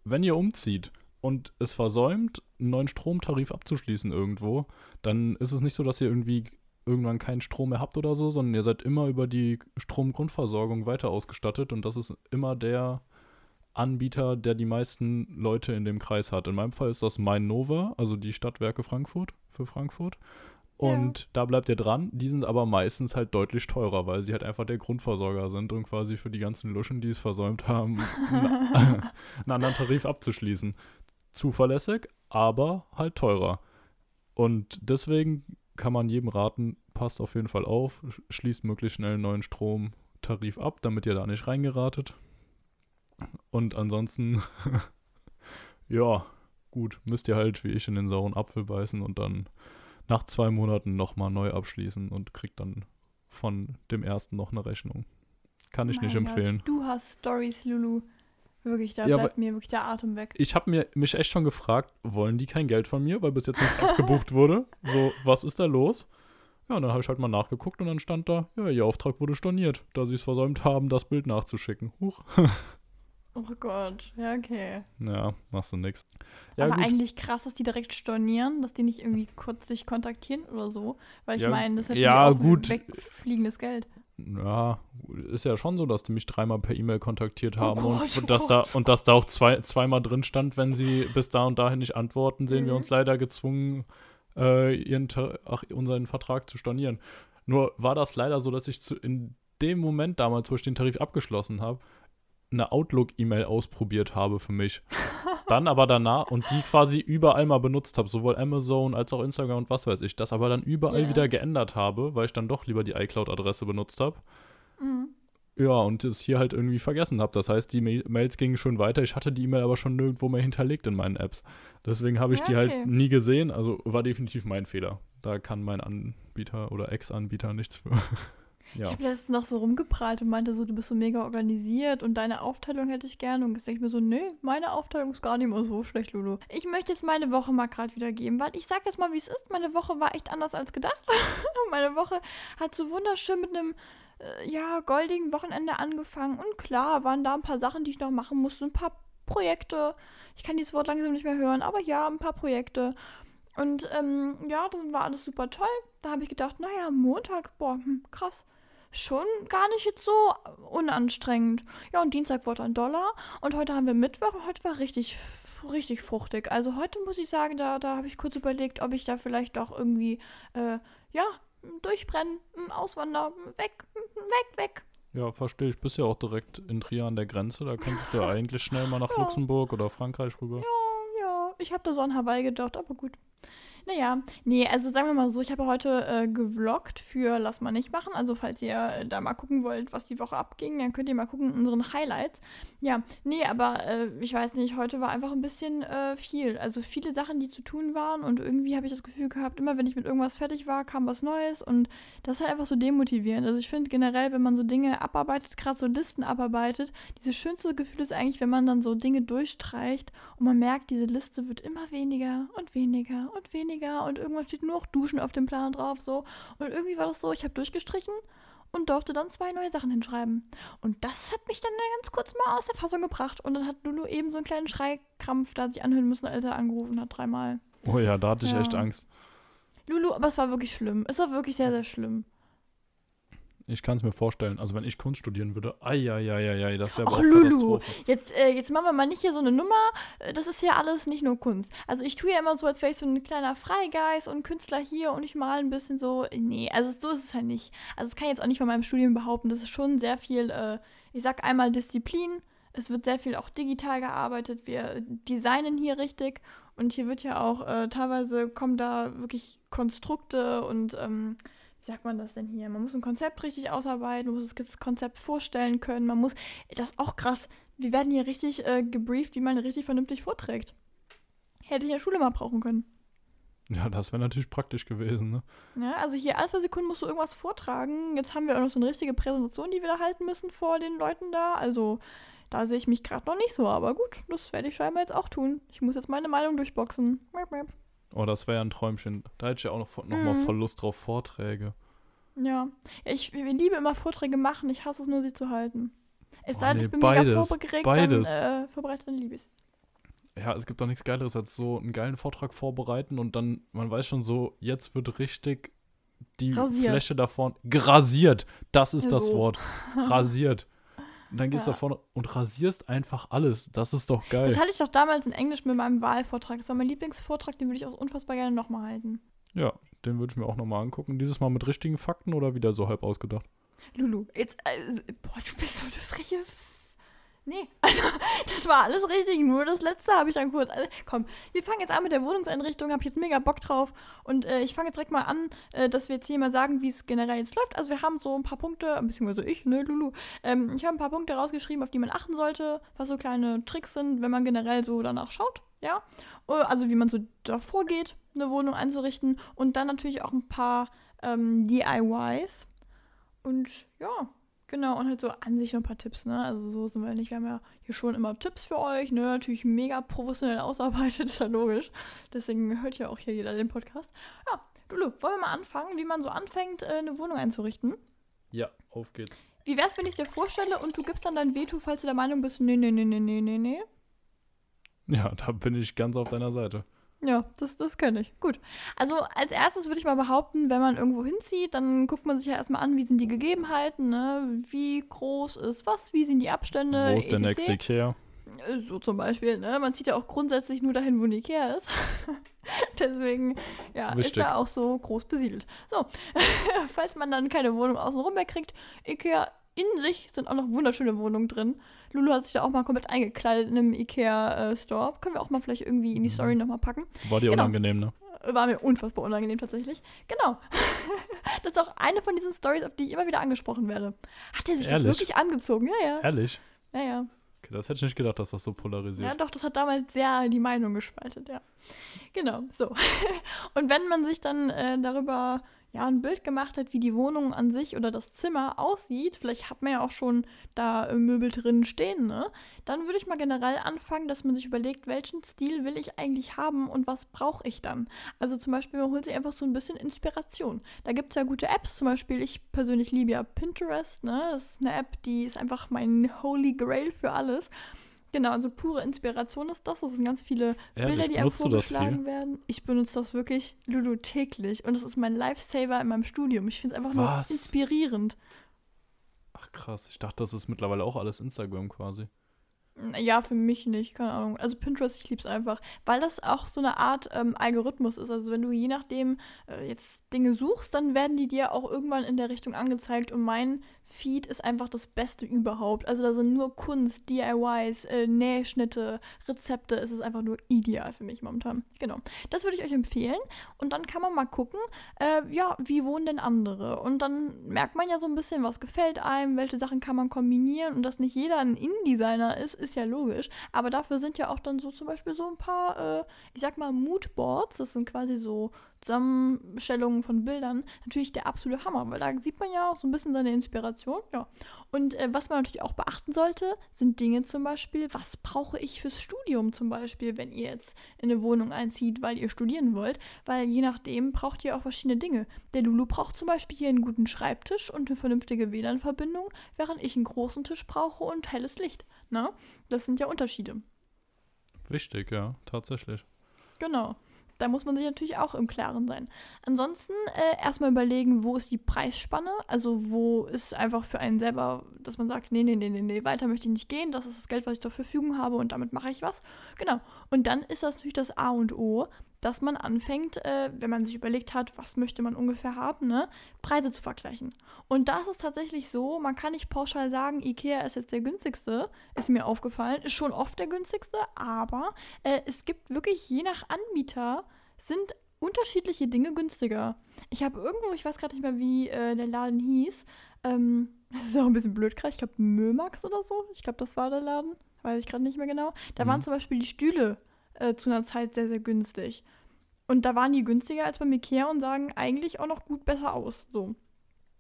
Wenn ihr umzieht und es versäumt, einen neuen Stromtarif abzuschließen irgendwo, dann ist es nicht so, dass ihr irgendwie irgendwann keinen Strom mehr habt oder so, sondern ihr seid immer über die Stromgrundversorgung weiter ausgestattet und das ist immer der Anbieter, der die meisten Leute in dem Kreis hat. In meinem Fall ist das Mainnova, also die Stadtwerke Frankfurt für Frankfurt. Und ja. da bleibt ihr dran. Die sind aber meistens halt deutlich teurer, weil sie halt einfach der Grundversorger sind und quasi für die ganzen Luschen, die es versäumt haben, einen, einen anderen Tarif abzuschließen. Zuverlässig, aber halt teurer. Und deswegen kann man jedem raten, passt auf jeden Fall auf, schließt möglichst schnell einen neuen Stromtarif ab, damit ihr da nicht reingeratet. Und ansonsten, ja, gut, müsst ihr halt wie ich in den sauren Apfel beißen und dann nach zwei Monaten nochmal neu abschließen und kriegt dann von dem ersten noch eine Rechnung. Kann ich mein nicht empfehlen. Gott, du hast Stories, Lulu. Wirklich, da ja, bleibt mir wirklich der Atem weg. Ich habe mir mich echt schon gefragt, wollen die kein Geld von mir, weil bis jetzt nicht abgebucht wurde? So, was ist da los? Ja, und dann habe ich halt mal nachgeguckt und dann stand da, ja, ihr Auftrag wurde storniert, da sie es versäumt haben, das Bild nachzuschicken. Huch. Oh Gott, ja, okay. Ja, machst du nix. Ja, Aber gut. eigentlich krass, dass die direkt stornieren, dass die nicht irgendwie kurz sich kontaktieren oder so. Weil ich ja, meine, das ist ja, auch gut. wegfliegendes Geld. Ja, ist ja schon so, dass die mich dreimal per E-Mail kontaktiert oh haben oh Gott, und, und, dass da, und dass da auch zwei, zweimal drin stand, wenn sie bis da und dahin nicht antworten, sehen mhm. wir uns leider gezwungen, äh, ihren, ach, unseren Vertrag zu stornieren. Nur war das leider so, dass ich zu, in dem Moment damals, wo ich den Tarif abgeschlossen habe, eine Outlook-E-Mail ausprobiert habe für mich. Dann aber danach und die quasi überall mal benutzt habe, sowohl Amazon als auch Instagram und was weiß ich, das aber dann überall yeah. wieder geändert habe, weil ich dann doch lieber die iCloud-Adresse benutzt habe. Mhm. Ja, und es hier halt irgendwie vergessen habe. Das heißt, die Mails gingen schon weiter. Ich hatte die E-Mail aber schon nirgendwo mehr hinterlegt in meinen Apps. Deswegen habe ich ja, die halt nie gesehen. Also war definitiv mein Fehler. Da kann mein Anbieter oder Ex-Anbieter nichts für. Ja. Ich habe letztens noch so rumgeprallt und meinte so, du bist so mega organisiert und deine Aufteilung hätte ich gerne. Und jetzt denke ich mir so, nee, meine Aufteilung ist gar nicht mehr so schlecht, Lulu. Ich möchte jetzt meine Woche mal gerade wieder geben, weil ich sag jetzt mal, wie es ist. Meine Woche war echt anders als gedacht. meine Woche hat so wunderschön mit einem äh, ja, goldigen Wochenende angefangen. Und klar, waren da ein paar Sachen, die ich noch machen musste, ein paar Projekte. Ich kann dieses Wort langsam nicht mehr hören, aber ja, ein paar Projekte. Und ähm, ja, das war alles super toll. Da habe ich gedacht, naja, Montag, boah, hm, krass schon gar nicht jetzt so unanstrengend. Ja, und Dienstag wurde ein Dollar und heute haben wir Mittwoch und heute war richtig richtig fruchtig. Also heute muss ich sagen, da, da habe ich kurz überlegt, ob ich da vielleicht doch irgendwie, äh, ja, durchbrennen, auswandern, weg, weg, weg. Ja, verstehe ich. Bist ja auch direkt in Trier an der Grenze. Da könntest du ja eigentlich schnell mal nach Ja. Luxemburg oder Frankreich rüber. Ja, ja, ich habe da so an Hawaii gedacht, aber gut. Naja, nee, also sagen wir mal so, ich habe heute äh, gevloggt für Lass mal nicht machen. Also falls ihr äh, da mal gucken wollt, was die Woche abging, dann könnt ihr mal gucken in unseren Highlights. Ja, nee, aber äh, ich weiß nicht, heute war einfach ein bisschen äh, viel. Also viele Sachen, die zu tun waren und irgendwie habe ich das Gefühl gehabt, immer wenn ich mit irgendwas fertig war, kam was Neues und das ist halt einfach so demotivierend. Also ich finde generell, wenn man so Dinge abarbeitet, gerade so Listen abarbeitet, dieses schönste Gefühl ist eigentlich, wenn man dann so Dinge durchstreicht und man merkt, diese Liste wird immer weniger und weniger und weniger und irgendwann steht nur noch Duschen auf dem Plan drauf so und irgendwie war das so, ich habe durchgestrichen und durfte dann zwei neue Sachen hinschreiben. Und das hat mich dann ganz kurz mal aus der Fassung gebracht und dann hat Lulu eben so einen kleinen Schreikrampf da sich anhören müssen, als er angerufen hat dreimal. Oh ja, da hatte ich Ja. echt Angst. Lulu, aber es war wirklich schlimm. Es war wirklich sehr, sehr schlimm. Ich kann es mir vorstellen. Also wenn ich Kunst studieren würde, ai, das wäre auch Lulu. Jetzt, äh, jetzt machen wir mal nicht hier so eine Nummer. Äh, Das ist ja alles nicht nur Kunst. Also ich tue ja immer so, als wäre ich so ein kleiner Freigeist und Künstler hier und ich male ein bisschen so. Nee, also so ist es ja nicht. Also das kann ich jetzt auch nicht von meinem Studium behaupten. Das ist schon sehr viel, äh, ich sag einmal Disziplin. Es wird sehr viel auch digital gearbeitet. Wir designen hier richtig. Und hier wird ja auch äh, teilweise kommen da wirklich Konstrukte und ähm, sagt man das denn hier? Man muss ein Konzept richtig ausarbeiten, man muss das Konzept vorstellen können, man muss, das ist auch krass, wir werden hier richtig äh, gebrieft, wie man richtig vernünftig vorträgt. Hätte ich ja Schule mal brauchen können. Ja, das wäre natürlich praktisch gewesen, ne? Ja, also hier alle zwei Sekunden musst du irgendwas vortragen. Jetzt haben wir auch noch so eine richtige Präsentation, die wir da halten müssen vor den Leuten da. Also da sehe ich mich gerade noch nicht so, aber gut, das werde ich scheinbar jetzt auch tun. Ich muss jetzt meine Meinung durchboxen. Oh, das wäre ja ein Träumchen. Da hätte ich ja auch noch, noch mal Mhm. voll Lust drauf, Vorträge. Ja. ich, ich liebe immer Vorträge machen, ich hasse es nur, sie zu halten. Es Oh, sei denn, nee, ich bin mega beides, vorgeregt, beides. dann äh, vorbereitet, dann liebe ich Ja, es gibt doch nichts Geileres als so einen geilen Vortrag vorbereiten und dann, man weiß schon so, jetzt wird richtig die Rasiert. Fläche da vorne grasiert. Das ist Ja, das so. Wort. Rasiert. Und dann gehst du Ja. da vorne und rasierst einfach alles. Das ist doch geil. Das hatte ich doch damals in Englisch mit meinem Wahlvortrag. Das war mein Lieblingsvortrag, den würde ich auch unfassbar gerne nochmal halten. Ja, den würde ich mir auch nochmal angucken. Dieses Mal mit richtigen Fakten oder wieder so halb ausgedacht? Lulu, jetzt, äh, boah, du bist so eine freche. F nee, also, das war alles richtig, nur das letzte habe ich dann kurz. Also, komm, wir fangen jetzt an mit der Wohnungseinrichtung, habe ich jetzt mega Bock drauf. Und äh, ich fange jetzt direkt mal an, äh, dass wir jetzt hier mal sagen, wie es generell jetzt läuft. Also, wir haben so ein paar Punkte, beziehungsweise ich, ne, Lulu. Ähm, ich habe ein paar Punkte rausgeschrieben, auf die man achten sollte, was so kleine Tricks sind, wenn man generell so danach schaut, ja. Äh, Also, wie man so davor geht, eine Wohnung einzurichten. Und dann natürlich auch ein paar ähm, DIYs. Und ja, genau, und halt so an sich noch ein paar Tipps, ne? Also so sind wir nicht. Wir haben ja hier schon immer Tipps für euch, ne? Natürlich mega professionell ausarbeitet, ist ja logisch. Deswegen hört ja auch hier jeder den Podcast. Ja, Lulu, wollen wir mal anfangen, wie man so anfängt, äh, eine Wohnung einzurichten? Ja, auf geht's. Wie wär's, wenn ich dir vorstelle und du gibst dann dein Veto, falls du der Meinung bist, nee, nee, nee, nee, nee, nee, nee? Ja, da bin ich ganz auf deiner Seite. Ja, das, das kenne ich. Gut. Also als erstes würde ich mal behaupten, wenn man irgendwo hinzieht, dann guckt man sich ja erstmal an, wie sind die Gegebenheiten, ne? Wie groß ist was, wie sind die Abstände. Wo ist der nächste Ikea? Äh, So zum Beispiel, ne? Man zieht ja auch grundsätzlich nur dahin, wo ein Ikea ist. Deswegen, ja, ist da auch so groß besiedelt. So, falls man dann keine Wohnung außenrum mehr kriegt, Ikea in sich sind auch noch wunderschöne Wohnungen drin. Lulu hat sich da auch mal komplett eingekleidet in einem Ikea-Store. Können wir auch mal vielleicht irgendwie in die Mhm. Story nochmal packen. War dir Genau. unangenehm, ne? War mir unfassbar unangenehm tatsächlich. Genau. das ist auch eine von diesen Stories, auf die ich immer wieder angesprochen werde. Hat er sich Ehrlich? das wirklich angezogen? Ja, ja. Ehrlich? Ja, ja. Okay, das hätte ich nicht gedacht, dass das so Ja, polarisiert. doch, das hat damals sehr die Meinung gespaltet, ja. Genau, so. Und wenn man sich dann äh, darüber ja ein Bild gemacht hat, wie die Wohnung an sich oder das Zimmer aussieht, vielleicht hat man ja auch schon da äh, Möbel drin stehen, ne? Dann würde ich mal generell anfangen, dass man sich überlegt, welchen Stil will ich eigentlich haben und was brauche ich dann? Also zum Beispiel, man holt sich einfach so ein bisschen Inspiration. Da gibt es ja gute Apps, zum Beispiel, ich persönlich liebe ja Pinterest, ne? Das ist eine App, die ist einfach mein Holy Grail für alles. Genau, also pure Inspiration ist das. Das sind ganz viele Bilder, Ehrlich, die einem vorgeschlagen werden. Ich benutze das wirklich, Lulu, täglich. Und das ist mein Lifesaver in meinem Studium. Ich finde es einfach Was? nur inspirierend. Ach krass, ich dachte, das ist mittlerweile auch alles Instagram quasi. Ja, für mich nicht, keine Ahnung. Also Pinterest, ich liebe es einfach, weil das auch so eine Art ähm, Algorithmus ist. Also wenn du je nachdem äh, jetzt Dinge suchst, dann werden die dir auch irgendwann in der Richtung angezeigt. Und mein Feed ist einfach das Beste überhaupt. Also da sind nur Kunst, DIYs, äh, Nähschnitte, Rezepte. Es ist einfach nur ideal für mich momentan. Genau. Das würde ich euch empfehlen. Und dann kann man mal gucken, äh, ja, wie wohnen denn andere? Und dann merkt man ja so ein bisschen, was gefällt einem, welche Sachen kann man kombinieren. Und dass nicht jeder ein InDesigner ist, ist ja logisch. Aber dafür sind ja auch dann so zum Beispiel so ein paar, äh, ich sag mal, Moodboards. Das sind quasi so Zusammenstellungen von Bildern natürlich der absolute Hammer, weil da sieht man ja auch so ein bisschen seine Inspiration. Ja. Und äh, was man natürlich auch beachten sollte, sind Dinge zum Beispiel, was brauche ich fürs Studium zum Beispiel, wenn ihr jetzt in eine Wohnung einzieht, weil ihr studieren wollt, weil je nachdem braucht ihr auch verschiedene Dinge. Der Lulu braucht zum Beispiel hier einen guten Schreibtisch und eine vernünftige WLAN-Verbindung, während ich einen großen Tisch brauche und helles Licht. Na? Ne? Das sind ja Unterschiede. Wichtig, ja, tatsächlich. Genau. Da muss man sich natürlich auch im Klaren sein. Ansonsten äh, erstmal überlegen, wo ist die Preisspanne? Also wo ist einfach für einen selber, dass man sagt, nee, nee, nee, nee, nee, weiter möchte ich nicht gehen, das ist das Geld, was ich zur Verfügung habe und damit mache ich was. Genau. Und dann ist das natürlich das A und O, dass man anfängt, äh, wenn man sich überlegt hat, was möchte man ungefähr haben, ne, Preise zu vergleichen. Und da ist es tatsächlich so, man kann nicht pauschal sagen, Ikea ist jetzt der günstigste, ist mir aufgefallen, ist schon oft der günstigste, aber äh, es gibt wirklich je nach Anbieter sind unterschiedliche Dinge günstiger. Ich habe irgendwo, ich weiß gerade nicht mehr, wie äh, der Laden hieß, ähm, das ist auch ein bisschen blöd gerade, ich glaube Mömax oder so, ich glaube, das war der Laden, weiß ich gerade nicht mehr genau. Da mhm. waren zum Beispiel die Stühle äh, zu einer Zeit sehr, sehr günstig. Und da waren die günstiger als beim Ikea und sagen eigentlich auch noch gut besser aus. So.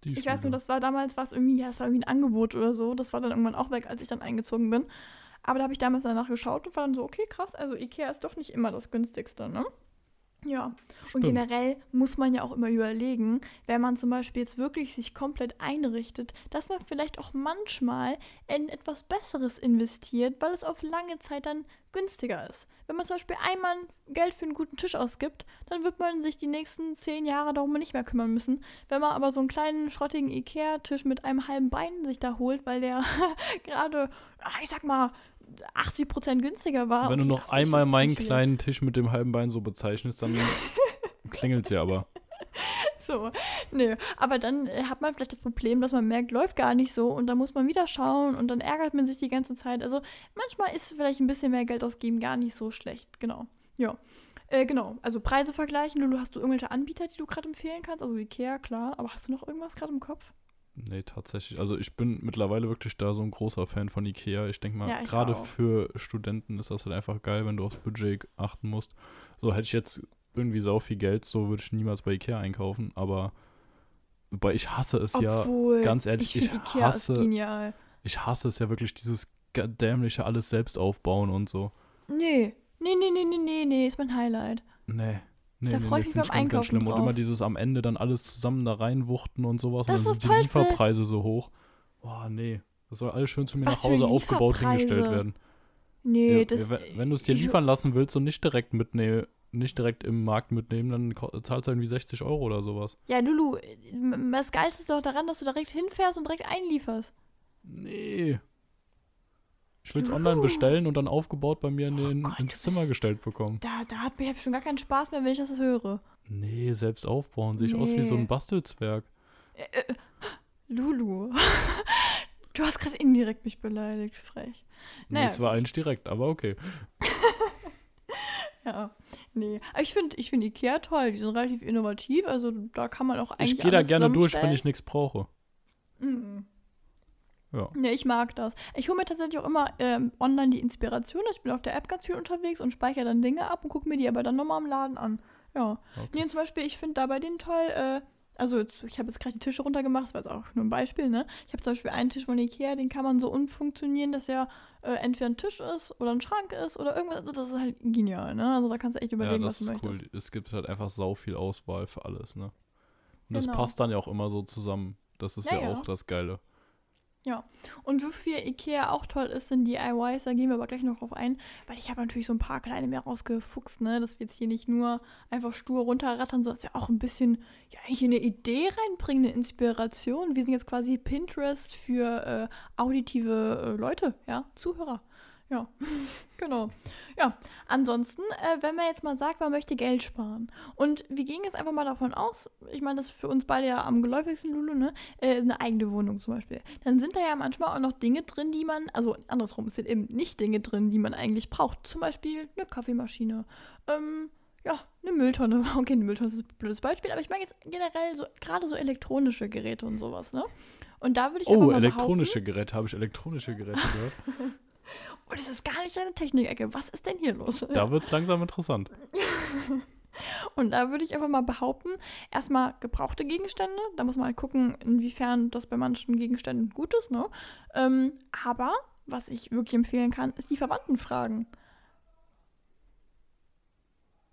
Die ich weiß nur, das war damals was irgendwie, ja, es war irgendwie ein Angebot oder so. Das war dann irgendwann auch weg, als ich dann eingezogen bin. Aber da habe ich damals danach geschaut und war dann so, okay, krass, also Ikea ist doch nicht immer das günstigste, ne? Ja, Stimmt. und generell muss man ja auch immer überlegen, wenn man zum Beispiel jetzt wirklich sich komplett einrichtet, dass man vielleicht auch manchmal in etwas Besseres investiert, weil es auf lange Zeit dann günstiger ist. Wenn man zum Beispiel einmal Geld für einen guten Tisch ausgibt, dann wird man sich die nächsten zehn Jahre darum nicht mehr kümmern müssen. Wenn man aber so einen kleinen schrottigen Ikea-Tisch mit einem halben Bein sich da holt, weil der gerade, ich sag mal, 80 Prozent günstiger war. Wenn du noch einmal meinen kleinen Tisch mit dem halben Bein so bezeichnest, dann klingelt sie aber. So, nö. Aber dann äh, hat man vielleicht das Problem, dass man merkt, läuft gar nicht so und dann muss man wieder schauen und dann ärgert man sich die ganze Zeit. Also manchmal ist vielleicht ein bisschen mehr Geld ausgeben gar nicht so schlecht. Genau. Ja. Äh, genau, also Preise vergleichen. Lulu, hast du irgendwelche Anbieter, die du gerade empfehlen kannst? Also Ikea, klar. Aber hast du noch irgendwas gerade im Kopf? Nee, tatsächlich. Also ich bin mittlerweile wirklich da so ein großer Fan von Ikea. Ich denke mal, ja, gerade für Studenten ist das halt einfach geil, wenn du aufs Budget achten musst. So hätte ich jetzt irgendwie so viel Geld, so würde ich niemals bei Ikea einkaufen, aber wobei ich hasse es Obwohl, ja, ganz ehrlich, ich, ich hasse Ich hasse es ja wirklich, dieses dämliche alles selbst aufbauen und so. Nee, nee, nee, nee, nee, nee, nee, ist mein Highlight. Nee. Nee, da nee, freue nee, ich mich beim Einkaufen ganz schlimm. Drauf. Und immer dieses am Ende dann alles zusammen da reinwuchten und sowas. Das und dann sind die Lieferpreise so hoch. Boah, nee. Das soll alles schön zu mir Was nach Hause aufgebaut hingestellt werden. Nee, ja, das. Wenn, wenn du es dir liefern lassen willst und nicht direkt mitnehmen, nicht direkt im Markt mitnehmen, dann zahlst du irgendwie 60 Euro oder sowas. Ja, Lulu, das Geilste ist doch daran, dass du direkt hinfährst und direkt einlieferst. Nee. Ich will es online bestellen und dann aufgebaut bei mir in den, oh Gott, ins Zimmer gestellt bekommen. Da, da habe ich schon gar keinen Spaß mehr, wenn ich das höre. Nee, selbst aufbauen. Sehe ich nee. aus wie so ein Bastelzwerg. Äh, äh, Lulu. du hast gerade indirekt mich beleidigt, frech. Naja, nee, es war eigentlich direkt, aber okay. ja, nee. Ich finde ich find Ikea toll. Die sind relativ innovativ. Also da kann man auch eigentlich. Ich gehe da gerne durch, wenn ich nichts brauche. Mhm. Ja. Nee, ich mag das. Ich hole mir tatsächlich auch immer ähm, online die Inspiration. Ich bin auf der App ganz viel unterwegs und speichere dann Dinge ab und gucke mir die aber dann nochmal im Laden an. Ja. Okay. Nee, zum Beispiel, ich finde da bei denen toll, äh, also jetzt, ich habe jetzt gerade die Tische runtergemacht, das war jetzt auch nur ein Beispiel, ne? Ich habe zum Beispiel einen Tisch von Ikea, den kann man so umfunktionieren, dass er äh, entweder ein Tisch ist oder ein Schrank ist oder irgendwas. Also das ist halt genial, ne? Also da kannst du echt überlegen, ja, was du möchtest. Das ist cool. Es gibt halt einfach sau viel Auswahl für alles, ne? Und genau. das passt dann ja auch immer so zusammen. Das ist ja, ja, ja. auch das Geile. Ja, und wofür Ikea auch toll ist, sind DIYs, da gehen wir aber gleich noch drauf ein, weil ich habe natürlich so ein paar kleine mehr rausgefuchst, ne, dass wir jetzt hier nicht nur einfach stur runterrattern, sondern dass wir auch ein bisschen, ja, hier eine Idee reinbringen, eine Inspiration. Wir sind jetzt quasi Pinterest für äh, auditive äh, Leute, ja, Zuhörer. Ja, genau. Ja, ansonsten, äh, wenn man jetzt mal sagt, man möchte Geld sparen und wir gehen jetzt einfach mal davon aus, ich meine, das ist für uns beide ja am geläufigsten, Lulu, ne, äh, eine eigene Wohnung zum Beispiel, dann sind da ja manchmal auch noch Dinge drin, die man, also andersrum, es sind eben nicht Dinge drin, die man eigentlich braucht. Zum Beispiel eine Kaffeemaschine, ähm, ja, eine Mülltonne. Okay, eine Mülltonne ist ein blödes Beispiel, aber ich meine jetzt generell so, gerade so elektronische Geräte und sowas, ne? Und da würde ich einfach Oh, elektronische Geräte. Habe ich elektronische Geräte gehört? oh, das ist gar nicht deine Technikecke. Was ist denn hier los? Da wird es langsam interessant. Und da würde ich einfach mal behaupten, erstmal gebrauchte Gegenstände. Da muss man halt gucken, inwiefern das bei manchen Gegenständen gut ist, ne? Ähm, aber was ich wirklich empfehlen kann, ist die Verwandtenfragen.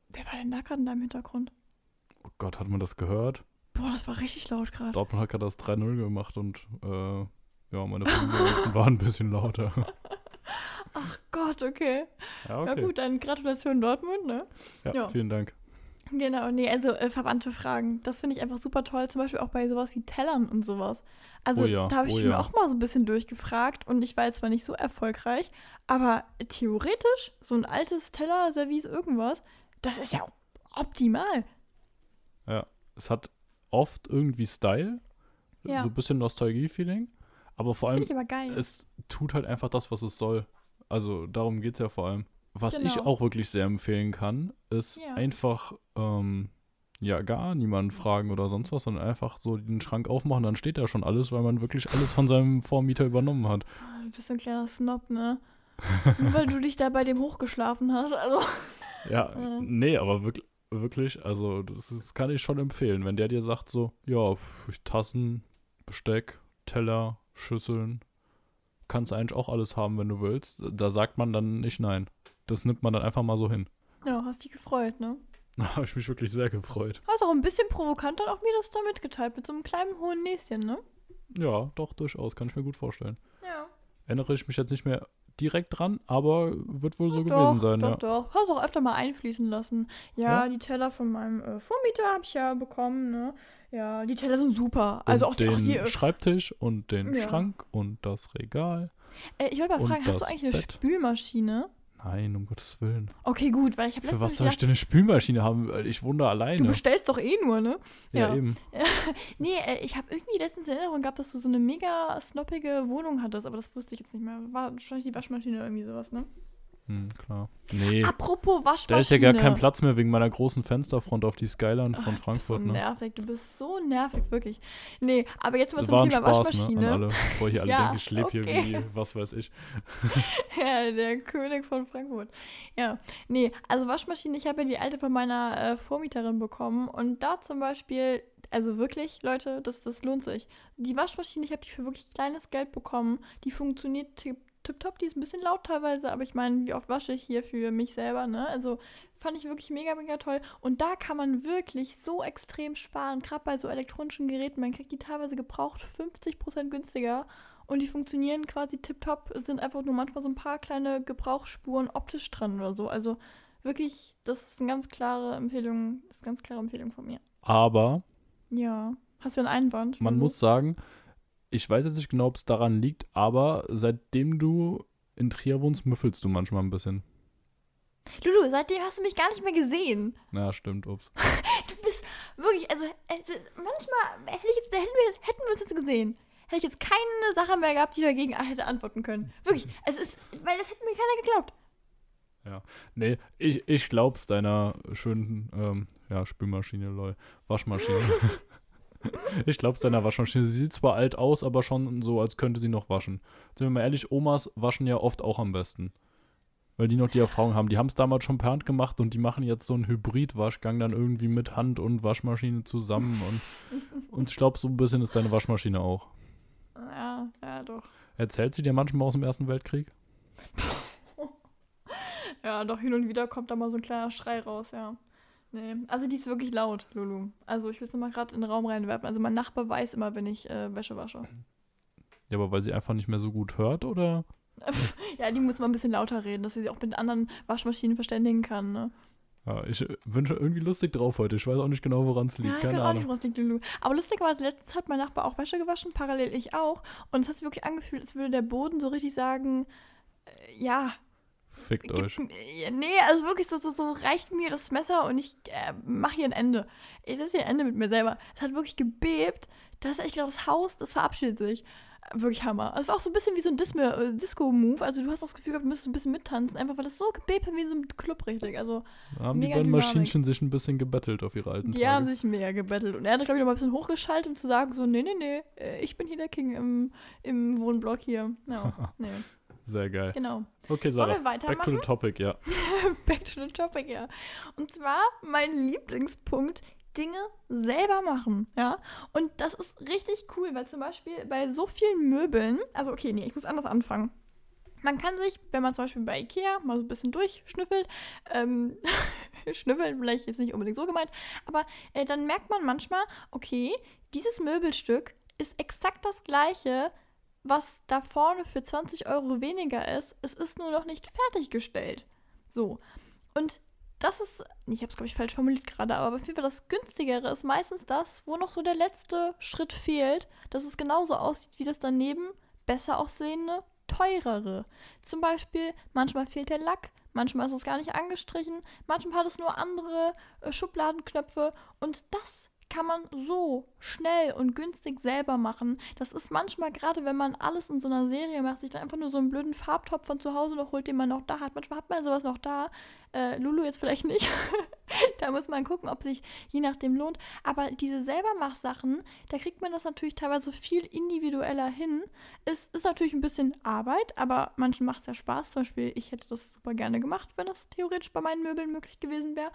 Wer war denn da gerade in deinem Hintergrund? Oh Gott, hat man das gehört? Boah, das war richtig laut gerade. Dortmund hat gerade das 3-0 gemacht und äh, ja, meine Familie war ein bisschen lauter. Ach Gott, okay. Ja, Ja okay. gut, dann Gratulation Dortmund, ne? Ja, Ja. vielen Dank. Genau, nee, also äh, verwandte Fragen. Das finde ich einfach super toll, zum Beispiel auch bei sowas wie Tellern und sowas. Also Oh ja, da habe ich oh mir ja. auch mal so ein bisschen durchgefragt und ich war jetzt zwar nicht so erfolgreich, aber theoretisch so ein altes Teller-Service irgendwas, das ist ja optimal. Es hat oft irgendwie Style, Ja. so ein bisschen Nostalgie-Feeling, aber vor allem aber es tut halt einfach das, was es soll. Also darum geht es ja vor allem. Was ich Genau. auch wirklich sehr empfehlen kann, ist Ja. einfach, ähm, ja, gar niemanden fragen oder sonst was, sondern einfach so den Schrank aufmachen, dann steht da schon alles, weil man wirklich alles von seinem Vormieter übernommen hat. Ah, Du bist ein kleiner Snob, ne? Nur weil du dich da bei dem hochgeschlafen hast. Also, Ja, Mhm. nee, aber wirklich, wirklich, also das ist, kann ich schon empfehlen, wenn der dir sagt so, ja, Tassen, Besteck, Teller, Schüsseln, kannst eigentlich auch alles haben, wenn du willst. Da sagt man dann nicht nein. Das nimmt man dann einfach mal so hin. ja, hast dich gefreut, ne? Da habe ich mich wirklich sehr gefreut. Hast auch ein bisschen provokant dann auch mir das da mitgeteilt, mit so einem kleinen hohen Näschen, ne? Ja, doch, durchaus, kann ich mir gut vorstellen. Ja. Erinnere ich mich jetzt nicht mehr direkt dran, aber wird wohl so doch, gewesen sein, doch, ja. Doch, Hast auch öfter mal einfließen lassen. Ja, Ja? die Teller von meinem äh, Vormieter habe ich ja bekommen, ne? Ja, die Teller sind super. Also und auch die, den auch hier. Schreibtisch und den Ja. Schrank und das Regal. Äh, ich wollte mal fragen, hast du eigentlich eine Bett. Spülmaschine? Nein, um Gottes Willen. Okay, gut, weil ich habe Für was soll ich denn eine Spülmaschine haben? Ich wohne da du alleine. bestellst doch eh nur, ne? Ja, ja. eben. Nee, äh, ich habe irgendwie letztens in Erinnerung gehabt, dass du so eine mega snoppige Wohnung hattest, aber das wusste ich jetzt nicht mehr. War wahrscheinlich die Waschmaschine oder irgendwie sowas, ne? Hm, klar. Nee. Apropos Waschmaschine. Da ist ja gar kein Platz mehr wegen meiner großen Fensterfront auf die Skyline von Ach, Frankfurt, du bist so ne? nervig, du bist so nervig, wirklich. Nee, aber jetzt mal Das zum Thema Spaß, Waschmaschine. ne? An alle, bevor hier alle Ja, denken, ich lebe hier okay. wie, was weiß ich. Ja, der König von Frankfurt. Ja, nee, also Waschmaschine, ich habe ja die alte von meiner äh, Vormieterin bekommen und da zum Beispiel, also wirklich, Leute, das, das lohnt sich. Die Waschmaschine, ich habe die für wirklich kleines Geld bekommen, die funktioniert tipptopp, die ist ein bisschen laut teilweise, aber ich meine, wie oft wasche ich hier für mich selber, ne? Also fand ich wirklich mega, mega toll. Und da kann man wirklich so extrem sparen, gerade bei so elektronischen Geräten. Man kriegt die teilweise gebraucht 50% günstiger und die funktionieren quasi tipptopp. Es sind einfach nur manchmal so ein paar kleine Gebrauchsspuren optisch dran oder so. Also wirklich, das ist eine ganz klare Empfehlung, das ist eine ganz klare Empfehlung von mir. Aber Ja. Hast du einen Einwand? man muss sagen, ich weiß jetzt nicht genau, ob es daran liegt, aber seitdem du in Trier wohnst, müffelst du manchmal ein bisschen. Lulu, seitdem hast du mich gar nicht mehr gesehen. Na, stimmt, ups. Du bist wirklich, also es manchmal hätte ich jetzt, hätten, wir, hätten wir uns jetzt gesehen. Hätte ich jetzt keine Sache mehr gehabt, die ich dagegen hätte antworten können. Wirklich, es ist, weil das hätte mir keiner geglaubt. Nee, ich, ich glaub's deiner schönen, ähm, ja, Spülmaschine, lol, Waschmaschine. ich glaub's deiner Waschmaschine. Sie sieht zwar alt aus, aber schon so, als könnte sie noch waschen. Sind wir mal ehrlich, Omas waschen ja oft auch am besten. Weil die noch die Erfahrung haben. Die haben es damals schon per Hand gemacht und die machen jetzt so einen Hybrid-Waschgang dann irgendwie mit Hand und Waschmaschine zusammen. Und, und ich glaube, so ein bisschen ist deine Waschmaschine auch. Ja, ja, doch. Erzählt sie dir manchmal aus dem Ersten Weltkrieg? Ja, doch hin und wieder kommt da mal so ein kleiner Schrei raus, ja. Nee, also die ist wirklich laut, Lulu. Also ich will es mal gerade in den Raum reinwerfen. Also mein Nachbar weiß immer, wenn ich äh, Wäsche wasche. Ja, aber weil sie einfach nicht mehr so gut hört, oder? Ja, die muss mal ein bisschen lauter reden, dass sie sich auch mit anderen Waschmaschinen verständigen kann, ne? Ja, ich äh, bin schon irgendwie lustig drauf heute. Ich weiß auch nicht genau, woran es liegt. Ja, ich Keine weiß auch nicht, Ahnung. woran es liegt, Lulu. Aber lustigerweise, letztens hat mein Nachbar auch Wäsche gewaschen, parallel ich auch. Und es hat sich wirklich angefühlt, als würde der Boden so richtig sagen, äh, ja, Fickt Gib euch. nee, also wirklich so, so, so reicht mir das Messer und ich äh, mache hier ein Ende. Ich setze hier ein Ende mit mir selber. Es hat wirklich gebebt. Da ist echt gedacht, das Haus, das verabschiedet sich. Äh, Wirklich Hammer. Es war auch so ein bisschen wie so ein Disme- äh, Disco-Move. Also du hast das Gefühl gehabt, du müsstest ein bisschen mittanzen, einfach weil es so gebebt hat wie in so einem Club richtig. Also Da haben die beiden. Maschinchen sich ein bisschen gebettelt auf ihre alten die Tage. haben sich mega gebettelt. Und er hat, glaube ich, noch mal ein bisschen hochgeschaltet, um zu sagen, so, nee, nee, nee, äh, ich bin hier der King im, im Wohnblock hier. Ja, nee, Sehr geil. genau. Okay, Wollen Sarah. wir Back to weitermachen? the topic, ja. Back to the topic, ja. Und zwar mein Lieblingspunkt, Dinge selber machen, ja. Und das ist richtig cool, weil zum Beispiel bei so vielen Möbeln, also okay, nee, ich muss anders anfangen. Man kann sich, wenn man zum Beispiel bei Ikea mal so ein bisschen durchschnüffelt, ähm, schnüffeln vielleicht jetzt nicht unbedingt so gemeint, aber äh, dann merkt man manchmal, okay, dieses Möbelstück ist exakt das gleiche, was da vorne für 20 Euro weniger ist. Es ist nur noch nicht fertiggestellt. So. Und das ist, ich habe es glaube ich falsch formuliert gerade, aber auf jeden Fall das günstigere ist meistens das, wo noch so der letzte Schritt fehlt, dass es genauso aussieht wie das daneben besser aussehende, teurere. Zum Beispiel, manchmal fehlt der Lack, manchmal ist es gar nicht angestrichen, manchmal hat es nur andere äh, Schubladenknöpfe und das kann man so schnell und günstig selber machen. Das ist manchmal, gerade wenn man alles in so einer Serie macht, sich dann einfach nur so einen blöden Farbtopf von zu Hause noch holt, den man noch da hat. Manchmal hat man sowas noch da. Äh, Lulu jetzt vielleicht nicht. da muss man gucken, ob sich je nachdem lohnt. Aber diese Selbermachsachen, da kriegt man das natürlich teilweise viel individueller hin. Es ist natürlich ein bisschen Arbeit, aber manchen macht es ja Spaß. Zum Beispiel, ich hätte das super gerne gemacht, wenn das theoretisch bei meinen Möbeln möglich gewesen wäre.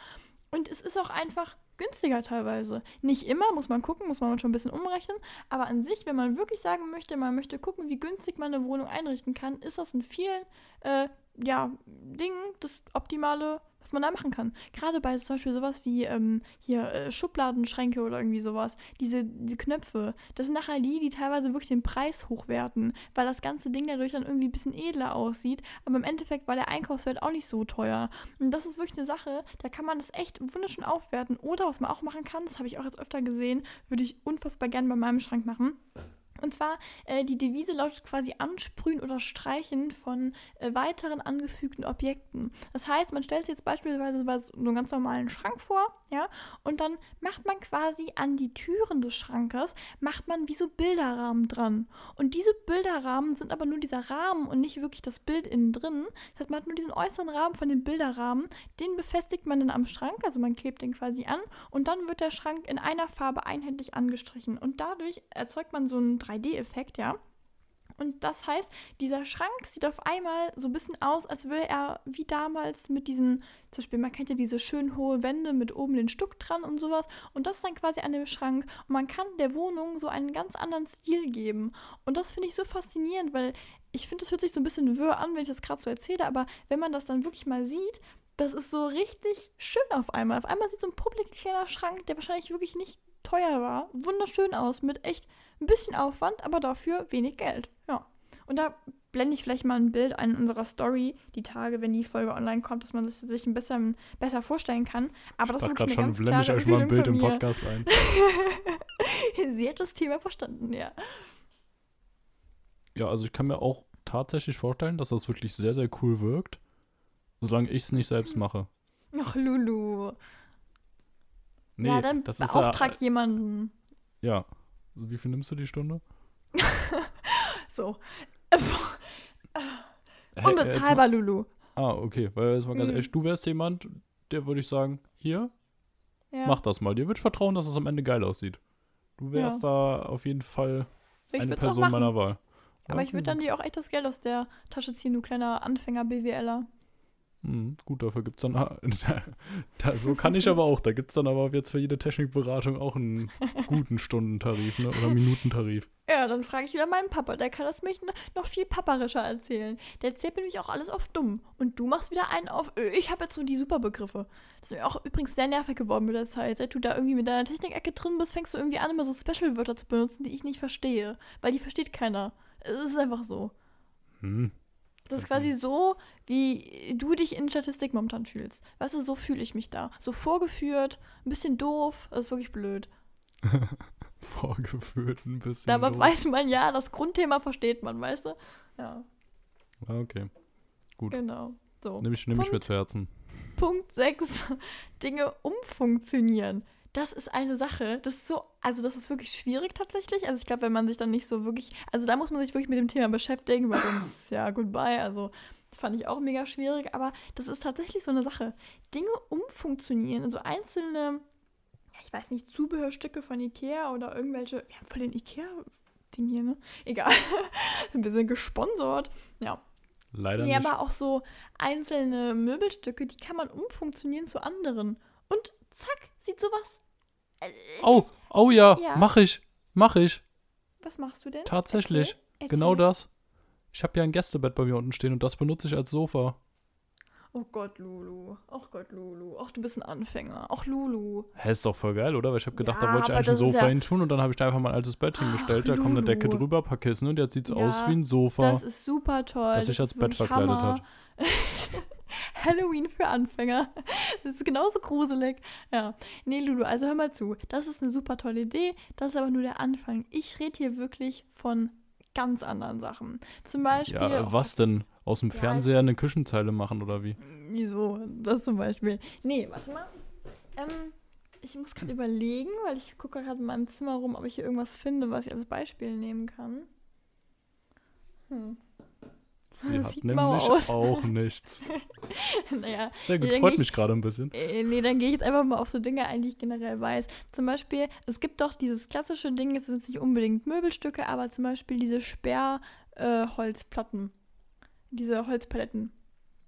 Und es ist auch einfach günstiger teilweise. Nicht immer, muss man gucken, muss man schon ein bisschen umrechnen. Aber an sich, wenn man wirklich sagen möchte, man möchte gucken, wie günstig man eine Wohnung einrichten kann, ist das in vielen äh, ja, Dingen das Optimale, was man da machen kann. Gerade bei zum Beispiel sowas wie ähm, hier äh, Schubladenschränke oder irgendwie sowas. Diese, diese Knöpfe, das sind nachher die, die teilweise wirklich den Preis hochwerten, weil das ganze Ding dadurch dann irgendwie ein bisschen edler aussieht. Aber im Endeffekt war der Einkaufswert auch nicht so teuer. Und das ist wirklich eine Sache, da kann man das echt wunderschön aufwerten. Oder was man auch machen kann, das habe ich auch jetzt öfter gesehen, würde ich unfassbar gerne bei meinem Schrank machen. Und zwar, äh, die Devise lautet quasi Ansprühen oder Streichen von äh, weiteren angefügten Objekten. Das heißt, man stellt sich jetzt beispielsweise bei so einem ganz normalen Schrank vor, ja, und dann macht man quasi an die Türen des Schrankes, macht man wie so Bilderrahmen dran. Und diese Bilderrahmen sind aber nur dieser Rahmen und nicht wirklich das Bild innen drin. Das heißt, man hat nur diesen äußeren Rahmen von dem Bilderrahmen, den befestigt man dann am Schrank, also man klebt den quasi an und dann wird der Schrank in einer Farbe einheitlich angestrichen. Und dadurch erzeugt man so einen 3D-Effekt, ja. Und das heißt, dieser Schrank sieht auf einmal so ein bisschen aus, als würde er wie damals mit diesen, zum Beispiel, man kennt ja diese schön hohe Wände mit oben den Stuck dran und sowas. Und das ist dann quasi an dem Schrank. Und man kann der Wohnung so einen ganz anderen Stil geben. Und das finde ich so faszinierend, weil ich finde, das hört sich so ein bisschen wirr an, wenn ich das gerade so erzähle, aber wenn man das dann wirklich mal sieht, das ist so richtig schön auf einmal. Auf einmal sieht so ein publiker kleiner Schrank, der wahrscheinlich wirklich nicht teuer war, wunderschön aus, mit echt ein bisschen Aufwand, aber dafür wenig Geld. Ja. Und da blende ich vielleicht mal ein Bild ein in unserer Story, die Tage, wenn die Folge online kommt, dass man das sich ein bisschen besser vorstellen kann. Aber das ist gerade schon, blende ich euch mal ein Bild im Podcast ein. Sie hat das Thema verstanden, ja. Ja, also ich kann mir auch tatsächlich vorstellen, dass das wirklich sehr, sehr cool wirkt, solange ich es nicht selbst mache. Ach, Lulu. Nee, ja, dann das ist beauftrag ja, jemanden. ja. Also wie viel nimmst du die Stunde? So. Unbezahlbar, Lulu. mal- Ah, okay, weil jetzt mal ganz Mhm. ehrlich, du wärst jemand, der würde ich sagen, hier, Ja. mach das mal. Dir ich vertrauen, dass es am Ende geil aussieht. Du wärst da auf jeden Fall ich eine Person meiner Wahl. Aber Ja, ich würde dann dir auch echt das Geld aus der Tasche ziehen, du kleiner Anfänger-BWLer. Mhm, gut, dafür gibt es dann. da, so kann ich aber auch. Da gibt es dann aber jetzt für jede Technikberatung auch einen guten Stundentarif ne? oder Minutentarif. Ja, dann frage ich wieder meinen Papa. Der kann das mich noch viel papperischer erzählen. Der erzählt nämlich auch alles auf dumm. Und du machst wieder einen auf, äh, ich habe jetzt so die Superbegriffe. Das ist mir auch übrigens sehr nervig geworden mit der Zeit. Seit du da irgendwie mit deiner Technikecke drin bist, fängst du irgendwie an, immer so Special-Wörter zu benutzen, die ich nicht verstehe. Weil die versteht keiner. Es ist einfach so. Hm. Das ist quasi so, wie du dich in Statistik momentan fühlst. Weißt du, so fühle ich mich da. So vorgeführt, ein bisschen doof. Das ist wirklich blöd. Vorgeführt ein bisschen. Dabei doof. weiß man ja, das Grundthema versteht man, weißt du? Ja, Ah, okay. Gut. genau. So. Nehme ich, nehm ich Punkt. mir zu Herzen. Punkt 6. Dinge umfunktionieren. Das ist eine Sache, das ist so, also das ist wirklich schwierig tatsächlich. Also ich glaube, wenn man sich dann nicht so wirklich, also da muss man sich wirklich mit dem Thema beschäftigen, weil sonst, ja, goodbye. Also das fand ich auch mega schwierig, aber das ist tatsächlich so eine Sache. Dinge umfunktionieren, also einzelne, ja, ich weiß nicht, Zubehörstücke von Ikea oder irgendwelche, wir haben voll den Ikea-Ding hier, ne? Egal. Wir sind gesponsert. Ja, Leider Nee, nicht. aber auch so einzelne Möbelstücke, die kann man umfunktionieren zu anderen. Und zack, sieht sowas. Äh, Oh, oh ja, Ja. mach ich. Mach ich. Was machst du denn? Tatsächlich. Erzähl, Genau erzähl. das. Ich habe ja ein Gästebett bei mir unten stehen und das benutze ich als Sofa. Oh Gott, Lulu. Ach Gott, Lulu. Ach, du bist ein Anfänger. Ach, Lulu. Hä, ist doch voll geil, oder? Weil ich habe gedacht, Ja, da wollte ich eigentlich ein Sofa ja- hin tun und dann habe ich da einfach mein altes Bett Ach, hingestellt. Da kommt eine Decke drüber, paar Kissen und jetzt sieht es Ja, aus wie ein Sofa. Das ist super toll. Das sich als Bett verkleidet Hammer. hat. Halloween für Anfänger. Das ist genauso gruselig. Ja. Nee, Lulu, also hör mal zu. Das ist eine super tolle Idee. Das ist aber nur der Anfang. Ich rede hier wirklich von ganz anderen Sachen. Zum Beispiel. Ja, was denn? Aus dem Fernseher eine Küchenzeile machen oder wie? Wieso? Das zum Beispiel. Nee, warte mal. Ähm, ich muss gerade überlegen, weil ich gucke gerade in meinem Zimmer rum, ob ich hier irgendwas finde, was ich als Beispiel nehmen kann. Hm. Sie Das hat nämlich aus. auch nichts. naja, Sehr gut, freut geh mich gerade ein bisschen. äh, nee, dann gehe ich jetzt einfach mal auf so Dinge ein, die ich generell weiß. Zum Beispiel, es gibt doch dieses klassische Ding, es sind nicht unbedingt Möbelstücke, aber zum Beispiel diese Sperrholzplatten. Äh, diese Holzpaletten.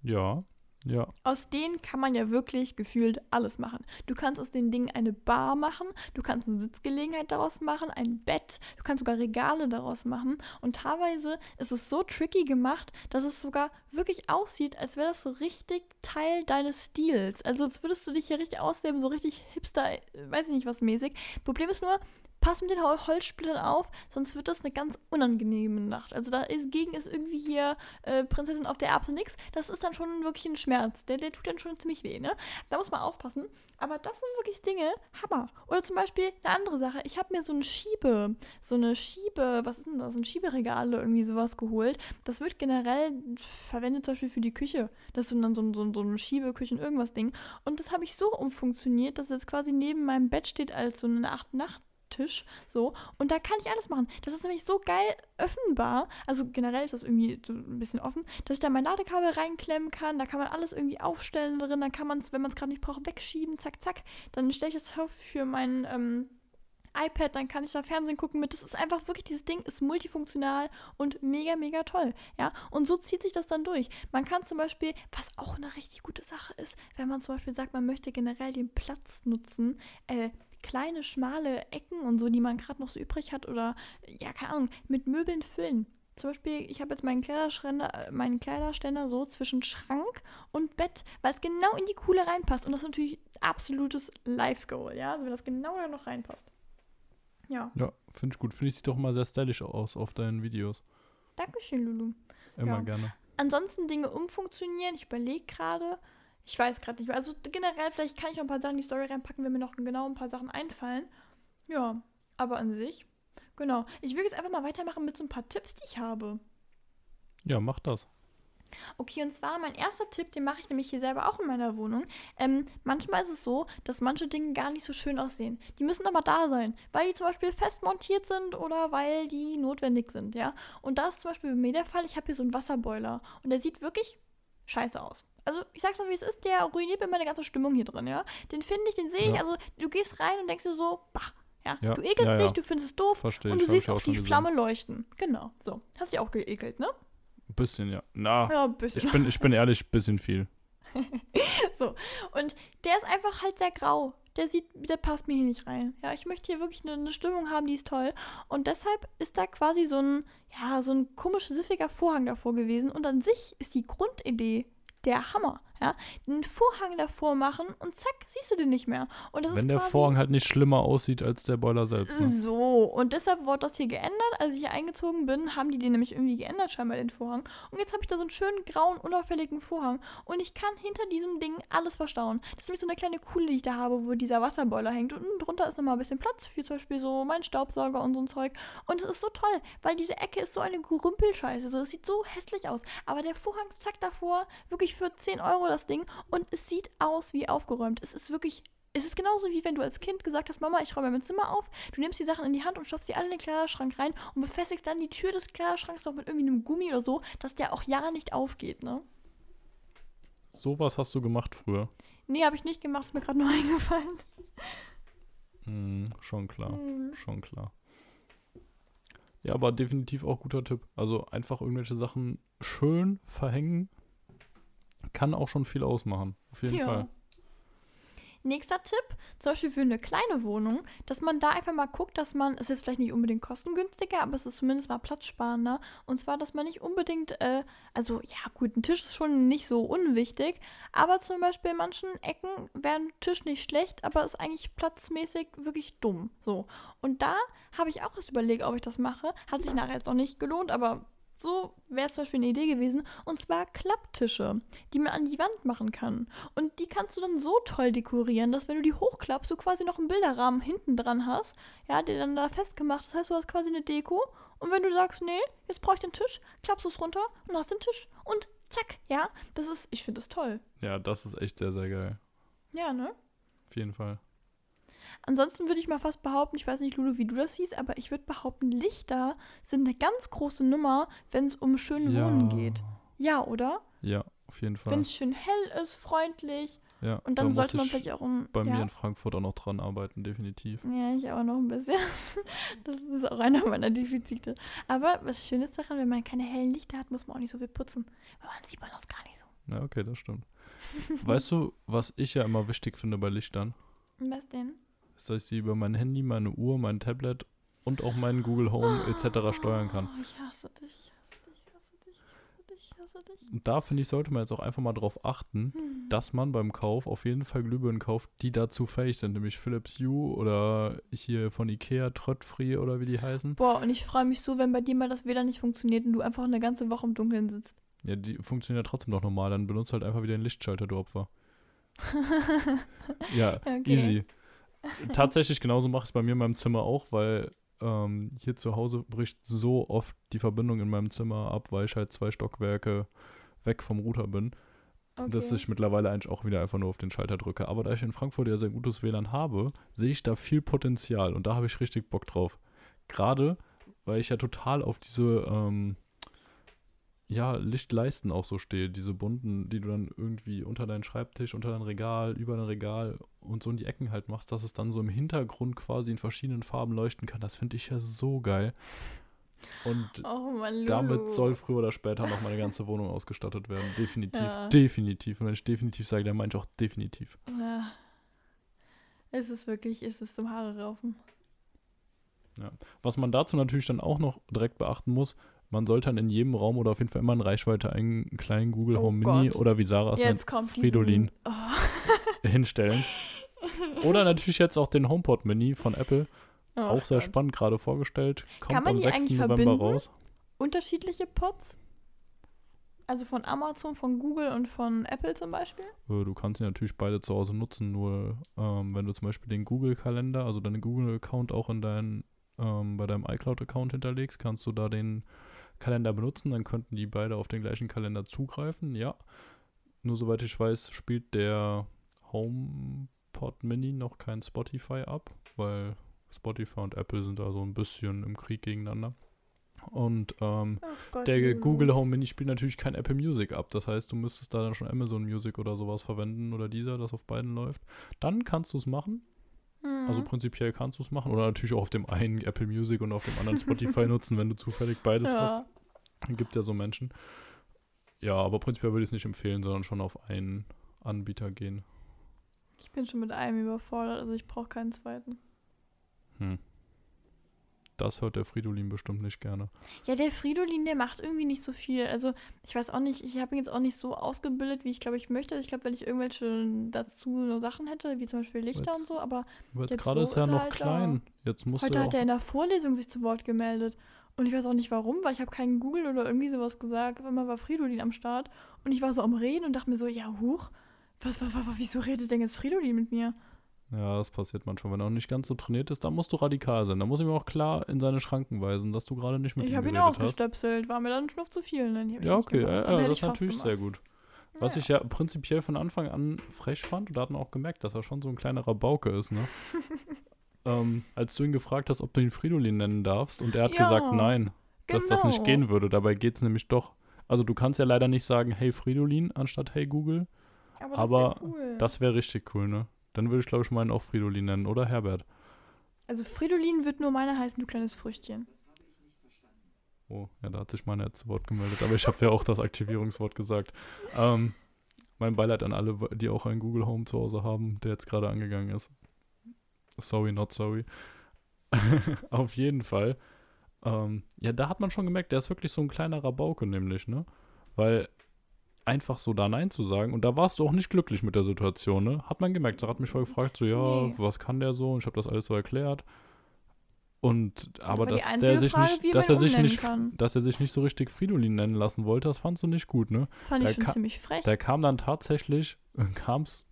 Ja, ja. Aus denen kann man ja wirklich gefühlt alles machen. Du kannst aus den Dingen eine Bar machen, du kannst eine Sitzgelegenheit daraus machen, ein Bett, du kannst sogar Regale daraus machen. Und teilweise ist es so tricky gemacht, dass es sogar wirklich aussieht, als wäre das so richtig Teil deines Stils. Also als würdest du dich hier richtig ausleben, so richtig hipster, äh, weiß ich nicht was mäßig. Problem ist nur, pass mit den Hol- Holzsplittern auf, sonst wird das eine ganz unangenehme Nacht. Also dagegen ist irgendwie hier äh, Prinzessin auf der Erbse nix. Das ist dann schon wirklich ein Schmerz. Der, der tut dann schon ziemlich weh, ne? Da muss man aufpassen. Aber das sind wirklich Dinge, Hammer. Oder zum Beispiel eine andere Sache. Ich habe mir so eine Schiebe, so eine Schiebe, was ist denn das? Ein Schieberegal oder irgendwie sowas geholt. Das wird generell verwendet zum Beispiel für die Küche. Das ist dann so ein, so ein, so ein Schiebeküchen irgendwas Ding. Und das habe ich so umfunktioniert, dass es jetzt quasi neben meinem Bett steht als so eine Acht-Nacht- Tisch, so. Und da kann ich alles machen. Das ist nämlich so geil öffnbar. Also generell ist das irgendwie so ein bisschen offen, dass ich da mein Ladekabel reinklemmen kann. Da kann man alles irgendwie aufstellen drin. Dann kann man es, wenn man es gerade nicht braucht, wegschieben. Zack, zack. Dann stelle ich es für mein ähm, iPad. Dann kann ich da Fernsehen gucken mit. Das ist einfach wirklich, dieses Ding ist multifunktional und mega, mega toll. Ja, und so zieht sich das dann durch. Man kann zum Beispiel, was auch eine richtig gute Sache ist, wenn man zum Beispiel sagt, man möchte generell den Platz nutzen, äh, kleine, schmale Ecken und so, die man gerade noch so übrig hat oder, ja, keine Ahnung, mit Möbeln füllen. Zum Beispiel, ich habe jetzt meinen Kleiderständer, äh, meinen Kleiderständer so zwischen Schrank und Bett, weil es genau in die Kuhle reinpasst. Und das ist natürlich absolutes Life-Goal, ja, also wenn das genau da noch reinpasst. Ja, Ja, finde ich gut. Finde ich sieht doch immer sehr stylisch aus auf deinen Videos. Dankeschön, Lulu. Immer Ja. gerne. Ansonsten Dinge umfunktionieren. Ich überlege gerade. Ich weiß gerade nicht mehr. Also generell, vielleicht kann ich auch ein paar Sachen in die Story reinpacken, wenn mir noch genau ein paar Sachen einfallen. Ja, aber an sich. Genau. Ich will jetzt einfach mal weitermachen mit so ein paar Tipps, die ich habe. Ja, mach das. Okay, und zwar mein erster Tipp, den mache ich nämlich hier selber auch in meiner Wohnung. Ähm, manchmal ist es so, dass manche Dinge gar nicht so schön aussehen. Die müssen aber da sein, weil die zum Beispiel fest montiert sind oder weil die notwendig sind, ja. Und da ist zum Beispiel bei mir der Fall, ich habe hier so einen Wasserboiler und der sieht wirklich scheiße aus. Also ich sag's mal, wie es ist, der ruiniert mir meine ganze Stimmung hier drin, ja. Den finde ich, den sehe ich, Ja. also du gehst rein und denkst dir so, bah, ja. Ja, Du ekelst ja, dich, du findest es doof Verstehe und du siehst auch die gesehen. Flamme leuchten. Genau, so. Hast dich auch geekelt, ne? Ein bisschen, ja. Na, Ja, ein bisschen. ich bin, ich bin ehrlich, ein bisschen viel. So. Und der ist einfach halt sehr grau. Der sieht, der passt mir hier nicht rein. Ja, ich möchte hier wirklich eine, eine Stimmung haben, die ist toll. Und deshalb ist da quasi so ein, ja, so ein komisch siffiger Vorhang davor gewesen. Und an sich ist die Grundidee der Hammer. Ja, den Vorhang davor machen und zack, siehst du den nicht mehr. Und das Wenn ist der Vorhang halt nicht schlimmer aussieht als der Boiler selbst. Ne? so. Und deshalb wurde das hier geändert. Als ich hier eingezogen bin, haben die den nämlich irgendwie geändert, scheinbar den Vorhang. Und jetzt habe ich da so einen schönen grauen, unauffälligen Vorhang. Und ich kann hinter diesem Ding alles verstauen. Das ist nämlich so eine kleine Kuhle, die ich da habe, wo dieser Wasserboiler hängt. Und drunter ist nochmal ein bisschen Platz für zum Beispiel so meinen Staubsauger und so ein Zeug. Und es ist so toll, weil diese Ecke ist so eine Gerümpelscheiße. So, es sieht so hässlich aus. Aber der Vorhang, zack, davor, wirklich für 10 Euro das Ding. Und es sieht aus wie aufgeräumt. Es ist wirklich es ist genauso wie wenn du als Kind gesagt hast, Mama, ich räume mein Zimmer auf. Du nimmst die Sachen in die Hand und stopfst die alle in den Kleiderschrank rein und befestigst dann die Tür des Kleiderschranks noch mit irgendwie einem Gummi oder so, dass der auch ja nicht aufgeht, ne? Sowas hast du gemacht früher. Nee, habe ich nicht gemacht, ist mir gerade nur eingefallen. Hm, schon klar. Hm. Schon klar. Ja, aber definitiv auch guter Tipp. Also einfach irgendwelche Sachen schön verhängen kann auch schon viel ausmachen. Auf jeden Ja. Fall. Nächster Tipp, zum Beispiel für eine kleine Wohnung, dass man da einfach mal guckt, dass man, es ist jetzt vielleicht nicht unbedingt kostengünstiger, aber es ist zumindest mal platzsparender. Und zwar, dass man nicht unbedingt, äh, also ja gut, ein Tisch ist schon nicht so unwichtig, aber zum Beispiel in manchen Ecken wäre ein Tisch nicht schlecht, aber ist eigentlich platzmäßig wirklich dumm. So. Und da habe ich auch erst überlegt, ob ich das mache. Hat sich nachher jetzt noch nicht gelohnt, aber so wäre es zum Beispiel eine Idee gewesen. Und zwar Klapptische, die man an die Wand machen kann. Und die kannst du dann so toll dekorieren, dass wenn du die hochklappst, du quasi noch einen Bilderrahmen hinten dran hast, ja, der dann da festgemacht ist. Das heißt, du hast quasi eine Deko. Und wenn du sagst, nee, jetzt brauche ich den Tisch, klappst du es runter und hast den Tisch. Und zack, ja, das ist, ich finde das toll. Ja, das ist echt sehr, sehr geil. Ja, ne? Auf jeden Fall. Ansonsten würde ich mal fast behaupten, ich weiß nicht, Lulu, wie du das siehst, aber ich würde behaupten, Lichter sind eine ganz große Nummer, wenn es um schön Wohnen geht. Ja, oder? Ja, auf jeden Fall. Wenn es schön hell ist, freundlich. ja, Und da dann muss sollte man ich vielleicht auch ein. bei ja? mir in Frankfurt auch noch dran arbeiten, definitiv. Ja, ich auch noch ein bisschen. Das ist auch einer meiner Defizite. Aber was schön ist daran, wenn man keine hellen Lichter hat, muss man auch nicht so viel putzen. Weil man sieht man das gar nicht so. Ja, okay, das stimmt. weißt du, was ich ja immer wichtig finde bei Lichtern? Was denn? Ist, dass ich sie über mein Handy, meine Uhr, mein Tablet und auch meinen Google Home etc. steuern kann. Oh, ich hasse dich, ich hasse dich, ich hasse dich, ich hasse dich, ich hasse dich. Und da finde ich, sollte man jetzt auch einfach mal drauf achten, Hm. dass man beim Kauf auf jeden Fall Glühbirnen kauft, die dazu fähig sind, nämlich Philips Hue oder hier von Ikea Tröttfree oder wie die heißen. Boah, und ich freue mich so, wenn bei dir mal das WLAN nicht funktioniert und du einfach eine ganze Woche im Dunkeln sitzt. Ja, die funktionieren ja trotzdem noch normal, dann benutzt halt einfach wieder den Lichtschalter, du Opfer. Ja, Okay. easy. Tatsächlich genauso mache ich es bei mir in meinem Zimmer auch, weil ähm, hier zu Hause bricht so oft die Verbindung in meinem Zimmer ab, weil ich halt zwei Stockwerke weg vom Router bin, Okay. dass ich mittlerweile eigentlich auch wieder einfach nur auf den Schalter drücke. Aber da ich in Frankfurt ja sehr gutes WLAN habe, sehe ich da viel Potenzial und da habe ich richtig Bock drauf. Gerade, weil ich ja total auf diese ähm, ja, Lichtleisten auch so stehe, diese bunten, die du dann irgendwie unter deinen Schreibtisch, unter dein Regal, über dein Regal und so in die Ecken halt machst, dass es dann so im Hintergrund quasi in verschiedenen Farben leuchten kann. Das finde ich ja so geil. Und oh Mann, damit soll früher oder später noch meine ganze Wohnung ausgestattet werden. Definitiv, Ja. definitiv. Und wenn ich definitiv sage, dann meine ich auch definitiv. Ja. Es ist wirklich, es ist zum Haare raufen. Was man dazu natürlich dann auch noch direkt beachten muss, man sollte dann in jedem Raum oder auf jeden Fall immer in Reichweite einen kleinen Google Oh Home Mini Gott. oder wie Sarah es nennt, Fridolin. Oh. hinstellen. Oder natürlich jetzt auch den HomePod Mini von Apple. Oh auch sehr Gott. spannend, gerade vorgestellt. Kommt man am die 6. eigentlich November verbinden? raus. Unterschiedliche Pods? Also von Amazon, von Google und von Apple zum Beispiel? Äh, Du kannst sie natürlich beide zu Hause nutzen, nur ähm, wenn du zum Beispiel den Google-Kalender, also deinen Google-Account auch in dein, ähm, bei deinem iCloud-Account hinterlegst, kannst du da den Kalender benutzen, dann könnten die beide auf den gleichen Kalender zugreifen, ja. Nur soweit ich weiß, spielt der HomePod Mini noch kein Spotify ab, weil Spotify und Apple sind da so ein bisschen im Krieg gegeneinander. Und ähm, Gott, der. Google Home Mini spielt natürlich kein Apple Music ab. Das heißt, du müsstest da dann schon Amazon Music oder sowas verwenden oder dieser, das auf beiden läuft. Dann kannst du es machen. Mhm. Also prinzipiell kannst du es machen. Oder natürlich auch auf dem einen Apple Music und auf dem anderen Spotify nutzen, wenn du zufällig beides hast. ja. Gibt ja so Menschen. Ja, aber prinzipiell würde ich es nicht empfehlen, sondern schon auf einen Anbieter gehen. Ich bin schon mit einem überfordert, also ich brauche keinen zweiten. Hm. Das hört der Fridolin bestimmt nicht gerne. Ja, der Fridolin, der macht irgendwie nicht so viel. Also, ich weiß auch nicht, ich habe ihn jetzt auch nicht so ausgebildet, wie ich glaube, ich möchte. Ich glaube, wenn ich irgendwelche dazu so Sachen hätte, wie zum Beispiel Lichter Jetzt- und so, aber Aber jetzt gerade so ist er noch halt da. klein. Jetzt muss heute er hat er in der Vorlesung sich zu Wort gemeldet. Und ich weiß auch nicht warum, weil ich habe keinen Google oder irgendwie sowas gesagt. Auf einmal war Fridolin am Start und ich war so am Reden und dachte mir so, ja, huch, was, was, was, wieso redet denn jetzt Fridolin mit mir? Ja, das passiert manchmal, wenn er auch nicht ganz so trainiert ist, dann musst du radikal sein. Da muss ich ihm auch klar in seine Schranken weisen, dass du gerade nicht mit ich ihm habe ihn geredet hast. ausgestöpselt, war mir dann schnuff zu viel. Ne? Ich Ja, okay, ja, ja, das ich ist natürlich sehr gemacht. gut. Was Ja. ich ja prinzipiell von Anfang an frech fand, und da hat man auch gemerkt, dass er schon so ein kleiner Rabauke ist, ne? ähm, als du ihn gefragt hast, ob du ihn Fridolin nennen darfst, und er hat gesagt nein, dass das nicht Genau. gehen würde. Dabei geht es nämlich doch. Also du kannst ja leider nicht sagen, hey Fridolin, anstatt hey Google. Aber, das aber wär cool. Das wäre richtig cool, ne? Dann würde ich, glaube ich, meinen auch Fridolin nennen, oder Herbert? Also Fridolin wird nur meiner heißen, du kleines Früchtchen. Oh, ja, da hat sich meiner jetzt zu Wort gemeldet. Aber ich habe ja auch das Aktivierungswort gesagt. Ähm, mein Beileid an alle, die auch einen Google Home zu Hause haben, der jetzt gerade angegangen ist. Sorry, not sorry. Auf jeden Fall. Ähm, ja, da hat man schon gemerkt, der ist wirklich so ein kleiner Rabauke, nämlich, ne? Weil einfach so da Nein zu sagen, und da warst du auch nicht glücklich mit der Situation, ne? Hat man gemerkt. Da hat mich vorher gefragt, so, ja, Nee. was kann der so? Und ich habe das alles so erklärt. Und, aber dass der sich Frage, nicht, dass er sich nicht, kann. dass er sich nicht so richtig Fridolin nennen lassen wollte, das fandst du nicht gut, ne? Das fand ich Der schon ka- ziemlich frech. Da kam dann tatsächlich, kam es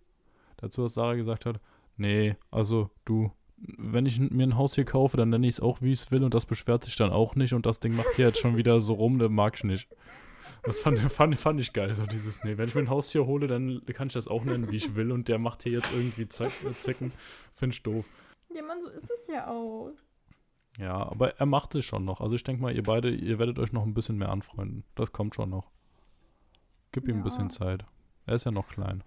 dazu, dass Sarah gesagt hat, nee, also du, wenn ich mir ein Haus hier kaufe, dann nenne ich es auch, wie ich es will und das beschwert sich dann auch nicht und das Ding macht hier jetzt schon wieder so rum, das mag ich nicht. Das fand, fand, fand ich geil, so dieses, nee, wenn ich mir ein Haus hier hole, dann kann ich das auch nennen, wie ich will und der macht hier jetzt irgendwie Zack, Zicken, finde ich doof. ja, Mann, so ist es ja auch. Ja, aber er macht es schon noch. Also ich denke mal, ihr beide, ihr werdet euch noch ein bisschen mehr anfreunden. Das kommt schon noch. Gib ihm ein Ja. bisschen Zeit. Er ist ja noch klein.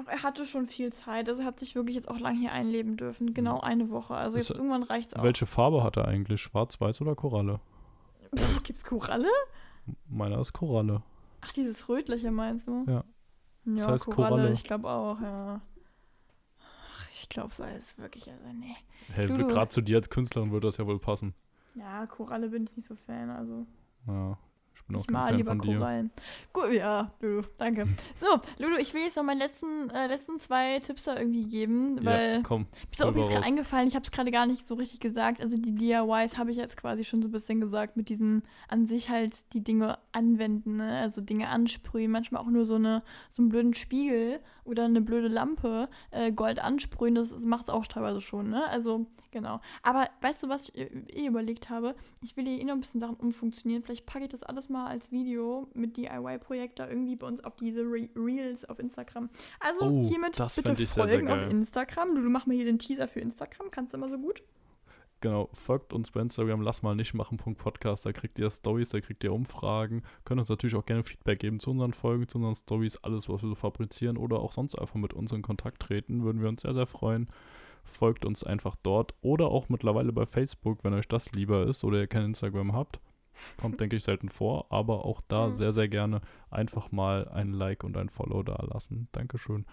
Auch er hatte schon viel Zeit. Also er hat sich wirklich jetzt auch lang hier einleben dürfen. Genau eine Woche. Also Ist jetzt irgendwann reicht's auch. Welche Farbe hat er eigentlich? Schwarz, weiß oder Koralle? Pff, gibt's Koralle? Meiner ist Koralle. Ach, dieses Rötliche meinst du? Ja. Ja, Das heißt Koralle. Koralle. Ich glaube auch, ja. Ach, ich glaube, so ist wirklich, also nee. Hey, gerade zu dir als Künstlerin würde das ja wohl passen. Ja, Koralle bin ich nicht so Fan, also. Ja, ich bin auch Ich kein mal Fan lieber von dir. Korallen. Gut, ja, Lulu, danke. So, Lulu, ich will jetzt noch meine letzten, äh, letzten zwei Tipps da irgendwie geben, weil Ja, komm. Mir ist auch übrigens gerade eingefallen, ich habe es gerade gar nicht so richtig gesagt. Also die DIYs habe ich jetzt quasi schon so ein bisschen gesagt, mit diesen an sich halt die Dinge anwenden, ne? also Dinge ansprühen, manchmal auch nur so, eine, so einen blöden Spiegel oder eine blöde Lampe, äh, Gold ansprühen, das macht es auch teilweise schon, ne? Also, genau. Aber weißt du, was ich äh, eh überlegt habe? Ich will hier eh noch ein bisschen Sachen umfunktionieren. Vielleicht packe ich das alles mal als Video mit DIY-Projekt da irgendwie bei uns auf diese Re Reels auf Instagram. Also Oh, hiermit das bitte ich sehr, sehr folgen auf. Instagram. Du, du mach mal hier den Teaser für Instagram, kannst du immer so gut. Genau, folgt uns bei Instagram, lass mal nicht machen, Podcast, da kriegt ihr Stories, da kriegt ihr Umfragen. Könnt uns natürlich auch gerne Feedback geben zu unseren Folgen, zu unseren Stories, alles, was wir so fabrizieren oder auch sonst einfach mit uns in Kontakt treten, würden wir uns sehr, sehr freuen. Folgt uns einfach dort oder auch mittlerweile bei Facebook, wenn euch das lieber ist oder ihr kein Instagram habt. Kommt, denke ich, selten vor, aber auch da Mhm. sehr, sehr gerne einfach mal ein Like und ein Follow da lassen. Dankeschön.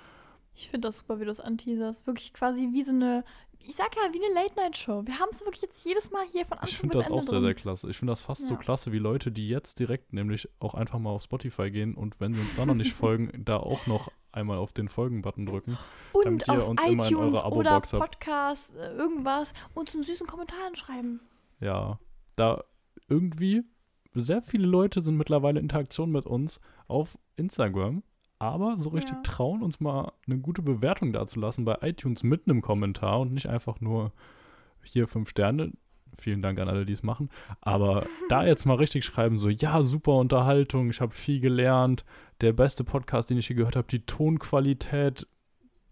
Ich finde das super, wie du das anteaserst. Wirklich quasi wie so eine, ich sag ja, wie eine Late-Night-Show. Wir haben es wirklich jetzt jedes Mal hier von Anfang Ich finde das Ende auch sehr, drin. sehr klasse. Ich finde das fast so Ja. klasse, wie Leute, die jetzt direkt nämlich auch einfach mal auf Spotify gehen und wenn sie uns da noch nicht folgen, da auch noch einmal auf den Folgen-Button drücken. Und damit ihr auf uns immer in oder Abo-Box habt. Podcast, äh, irgendwas, uns einen süßen Kommentaren schreiben. Ja, da irgendwie sehr viele Leute sind mittlerweile in Interaktion mit uns auf Instagram, aber so richtig Ja. trauen uns mal eine gute Bewertung dazulassen bei iTunes mit einem Kommentar und nicht einfach nur hier fünf Sterne. Vielen Dank an alle, die es machen. Aber da jetzt mal richtig schreiben, so, ja, super Unterhaltung, ich habe viel gelernt, der beste Podcast, den ich je gehört habe, die Tonqualität,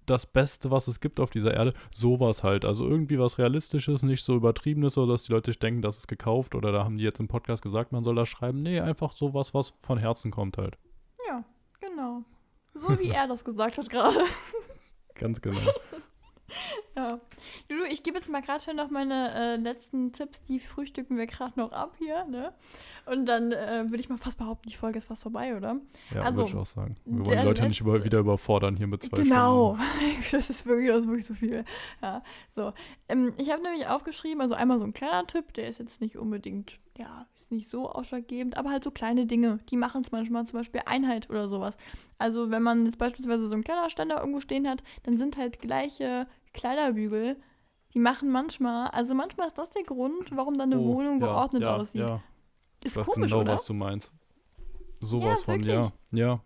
das Beste, was es gibt auf dieser Erde, sowas halt. Also irgendwie was Realistisches, nicht so übertriebenes, so dass die Leute sich denken, das ist gekauft oder da haben die jetzt im Podcast gesagt, man soll das schreiben. Nee, einfach sowas, was von Herzen kommt halt. Ja, genau. So wie er das gesagt hat gerade. Ganz genau. Ja. Lulu, ich gebe jetzt mal gerade schon noch meine äh, letzten Tipps, die frühstücken wir gerade noch ab hier, ne? Und dann äh, würde ich mal fast behaupten, die Folge ist fast vorbei, oder? Ja, Also, würde ich auch sagen. Wir wollen die Leute nicht über, wieder überfordern hier mit zwei genau. Stunden. Das ist wirklich, das ist wirklich so viel. Ja, so. Ähm, ich habe nämlich aufgeschrieben, also einmal so ein kleiner Tipp, der ist jetzt nicht unbedingt, ja, ist nicht so ausschlaggebend, aber halt so kleine Dinge, die machen es manchmal, zum Beispiel Einheit oder sowas. Also wenn man jetzt beispielsweise so einen Kleiderständer irgendwo stehen hat, dann sind halt gleiche Kleiderbügel, die machen manchmal, also manchmal ist das der Grund, warum dann eine Oh, Wohnung ja, geordnet ja, aussieht. Ja, Ist ich weiß komisch, genau, oder? was du meinst. Sowas von, ja. wirklich. Ja,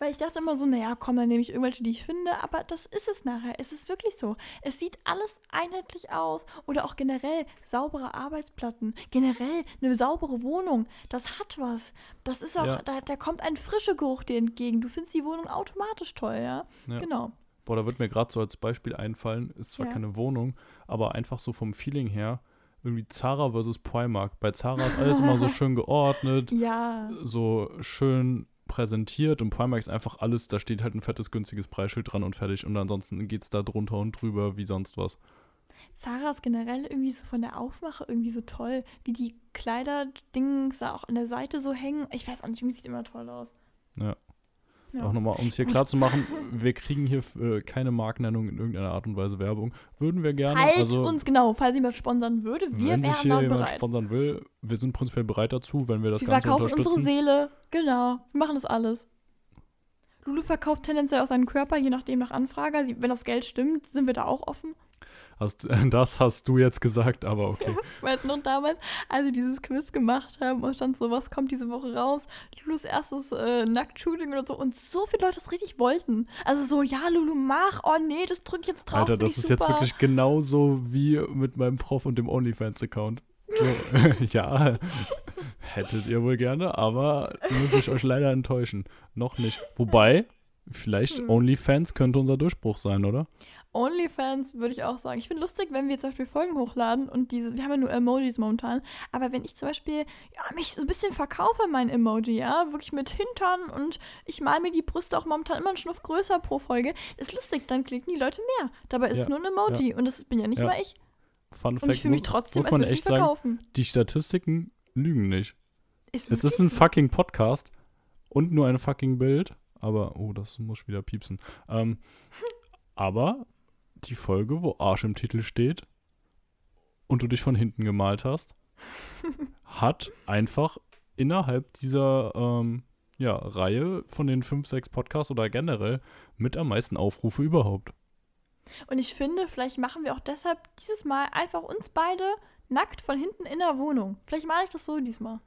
Weil ich dachte immer so, naja, komm, dann nehme ich irgendwelche, die ich finde, aber das ist es nachher. Es ist wirklich so. Es sieht alles einheitlich aus. Oder auch generell saubere Arbeitsplatten. Generell eine saubere Wohnung. Das hat was. Das ist auch, Ja. da, da kommt ein frischer Geruch dir entgegen. Du findest die Wohnung automatisch toll, ja? Ja. Genau. Boah, da wird mir gerade so als Beispiel einfallen, ist zwar Ja. keine Wohnung, aber einfach so vom Feeling her, irgendwie Zara versus Primark. Bei Zara ist alles immer so schön geordnet, Ja. so schön präsentiert und Primark ist einfach alles, da steht halt ein fettes, günstiges Preisschild dran und fertig und ansonsten geht es da drunter und drüber wie sonst was. Sarah ist generell irgendwie so von der Aufmache irgendwie so toll. Wie die Kleiderdings da auch an der Seite so hängen. Ich weiß auch nicht, irgendwie sieht immer toll aus. Ja. Ja. Auch nochmal, um es hier klar zu machen, wir kriegen hier äh, keine Markennennung in irgendeiner Art und Weise Werbung. Würden wir gerne. Falls also, uns, genau, falls jemand sponsern würde, wir wenn sich wären hier jemand bereit. sponsern will, wir sind prinzipiell bereit dazu, wenn wir das Wir Ganze verkaufen unsere unterstützen. Seele. Genau. Wir machen das alles. Lulu verkauft tendenziell auch seinen Körper, je nachdem nach Anfrage. Sie- Wenn das Geld stimmt, sind wir da auch offen. Hast, das hast du jetzt gesagt, aber okay. Weißt du noch damals, als wir dieses Quiz gemacht haben und stand so, was kommt diese Woche raus? Lulus erstes äh, Nacktshooting oder so. Und so viele Leute es richtig wollten. Also so, ja, Lulu, mach. Oh nee, das drücke ich jetzt drauf. Alter, das ist super. jetzt wirklich genauso wie mit meinem Prof und dem OnlyFans-Account. So, ja, hättet ihr wohl gerne, aber muss ich euch leider enttäuschen. Noch nicht. Wobei, vielleicht Hm. OnlyFans könnte unser Durchbruch sein, oder? OnlyFans würde ich auch sagen. Ich finde lustig, wenn wir zum Beispiel Folgen hochladen und diese, wir haben ja nur Emojis momentan, aber wenn ich zum Beispiel ja, mich so ein bisschen verkaufe, mein Emoji, ja, wirklich mit Hintern und ich mal mir die Brüste auch momentan immer einen Schnuff größer pro Folge, ist lustig, dann klicken die Leute mehr. Dabei ist Ja, es nur ein Emoji und das bin ja nicht Ja. mal ich. Fun Und Fact, ich fühle mich trotzdem, muss man echt mich sagen, verkaufen. die Statistiken lügen nicht. Ist Es ist ein fucking Podcast und nur ein fucking Bild. Aber, oh, das muss wieder piepsen. Ähm, aber die Folge, wo Arsch im Titel steht und du dich von hinten gemalt hast, hat einfach innerhalb dieser ähm, ja, Reihe von den 5, 6 Podcasts oder generell mit am meisten Aufrufe überhaupt. Und ich finde, vielleicht machen wir auch deshalb dieses Mal einfach uns beide nackt von hinten in der Wohnung. Vielleicht mache ich das so diesmal.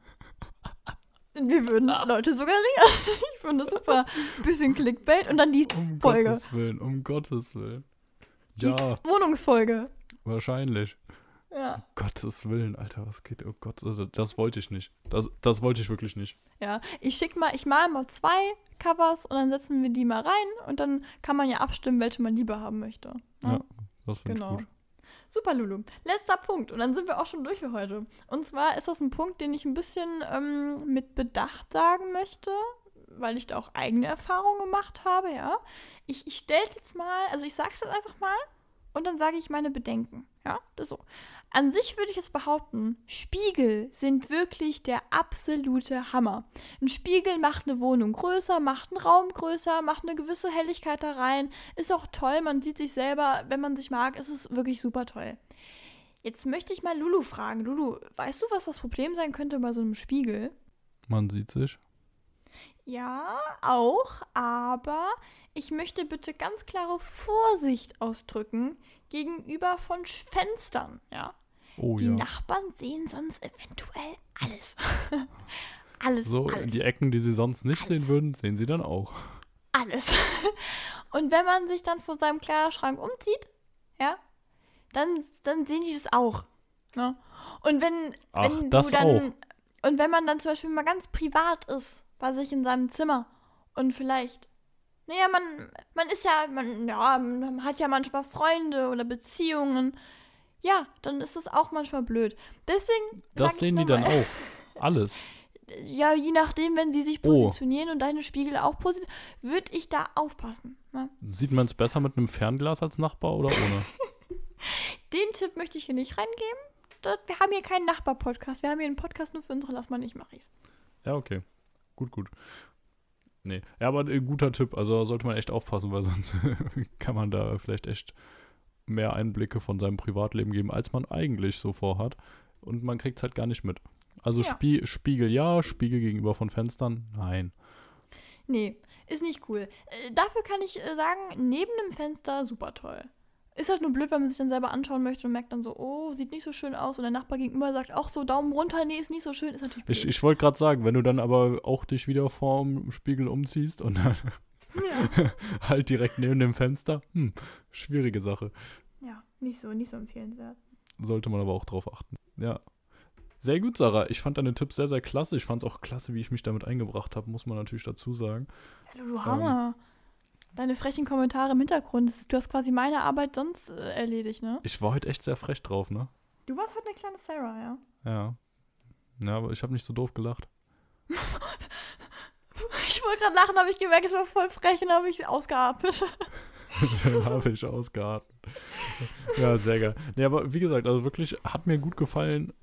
Wir würden Leute suggerieren. Ich finde das super. Bisschen Clickbait und dann die Um Folge. Gottes Willen, um Gottes Willen. Die Ja, Wohnungsfolge. wahrscheinlich. Ja. Gottes Willen, Alter, was geht? Oh Gott, also das wollte ich nicht. Das, das wollte ich wirklich nicht. Ja. Ich schick mal, ich mal mal zwei Covers und dann setzen wir die mal rein und dann kann man ja abstimmen, welche man lieber haben möchte. Ja, das finde Genau. ich gut. Super, Lulu. Letzter Punkt. Und dann sind wir auch schon durch für heute. Und zwar ist das ein Punkt, den ich ein bisschen ähm, mit Bedacht sagen möchte, weil ich da auch eigene Erfahrungen gemacht habe, ja. Ich, ich stelle es jetzt mal, also ich sage es jetzt einfach mal und dann sage ich meine Bedenken. Ja, das so. An sich würde ich jetzt behaupten, Spiegel sind wirklich der absolute Hammer. Ein Spiegel macht eine Wohnung größer, macht einen Raum größer, macht eine gewisse Helligkeit da rein. Ist auch toll, man sieht sich selber, wenn man sich mag, ist es wirklich super toll. Jetzt möchte ich mal Lulu fragen. Lulu, weißt du, was das Problem sein könnte bei so einem Spiegel? Man sieht sich. Ja, auch, aber ich möchte bitte ganz klare Vorsicht ausdrücken gegenüber von Fenstern, ja. Oh Die ja. Nachbarn sehen sonst eventuell alles. alles, So, alles, die Ecken, die sie sonst nicht sehen Alles. würden, sehen sie dann auch. alles. Und wenn man sich dann vor seinem Kleiderschrank umzieht, ja, dann, dann sehen die das auch. Ne? Und wenn, Ach, wenn du dann, auch. und wenn man dann zum Beispiel mal ganz privat ist, bei sich in seinem Zimmer und vielleicht, naja, man, man ist ja, man, ja, man hat ja manchmal Freunde oder Beziehungen, ja, dann ist das auch manchmal blöd. Deswegen Das sehen die dann auch. Alles. ja, je nachdem, wenn sie sich Oh. positionieren und deine Spiegel auch positionieren, würde ich da aufpassen. Ne? Sieht man es besser mit einem Fernglas als Nachbar oder ohne? Den Tipp möchte ich hier nicht reingeben. Das, wir haben hier keinen Nachbar-Podcast. Wir haben hier einen Podcast nur für unsere Lass mal nicht Machis. ja, okay. Gut, gut. Nee. Ja, aber ein guter Tipp. Also sollte man echt aufpassen, weil sonst kann man da vielleicht echt mehr Einblicke von seinem Privatleben geben, als man eigentlich so vorhat. Und man kriegt es halt gar nicht mit. Also Ja. Spie Spiegel ja, Spiegel gegenüber von Fenstern, nein. Nee, ist nicht cool. Äh, dafür kann ich äh, sagen, neben dem Fenster super toll. Ist halt nur blöd, wenn man sich dann selber anschauen möchte und merkt dann so, oh, sieht nicht so schön aus. Und der Nachbar gegenüber sagt auch so, Daumen runter, nee, ist nicht so schön. Ist natürlich blöd. Ich, ich wollte gerade sagen, wenn du dann aber auch dich wieder vorm Spiegel umziehst und dann ja. halt direkt neben dem Fenster, hm, schwierige Sache. ja, nicht so, nicht so empfehlenswert. Sollte man aber auch drauf achten. Ja. Sehr gut, Sarah. Ich fand deine Tipps sehr, sehr klasse. Ich fand es auch klasse, wie ich mich damit eingebracht habe, muss man natürlich dazu sagen. Ja, du, du Hammer. Deine frechen Kommentare im Hintergrund. Du hast quasi meine Arbeit sonst äh, erledigt, ne? Ich war heute echt sehr frech drauf, ne? Du warst heute eine kleine Sarah, ja. Ja. Ja, aber ich habe nicht so doof gelacht. Ich wollte gerade lachen, habe ich gemerkt, es war voll frech und habe ich ausgeatmet. Dann habe ich ausgeatmet. Ja, sehr geil. Nee, aber wie gesagt, also wirklich hat mir gut gefallen.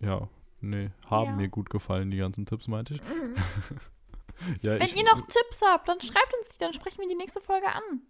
Ja, nee, haben Ja. mir gut gefallen, die ganzen Tipps, meinte ich. ja, Wenn ich, ihr noch Tipps habt, dann schreibt uns die, dann sprechen wir die nächste Folge an.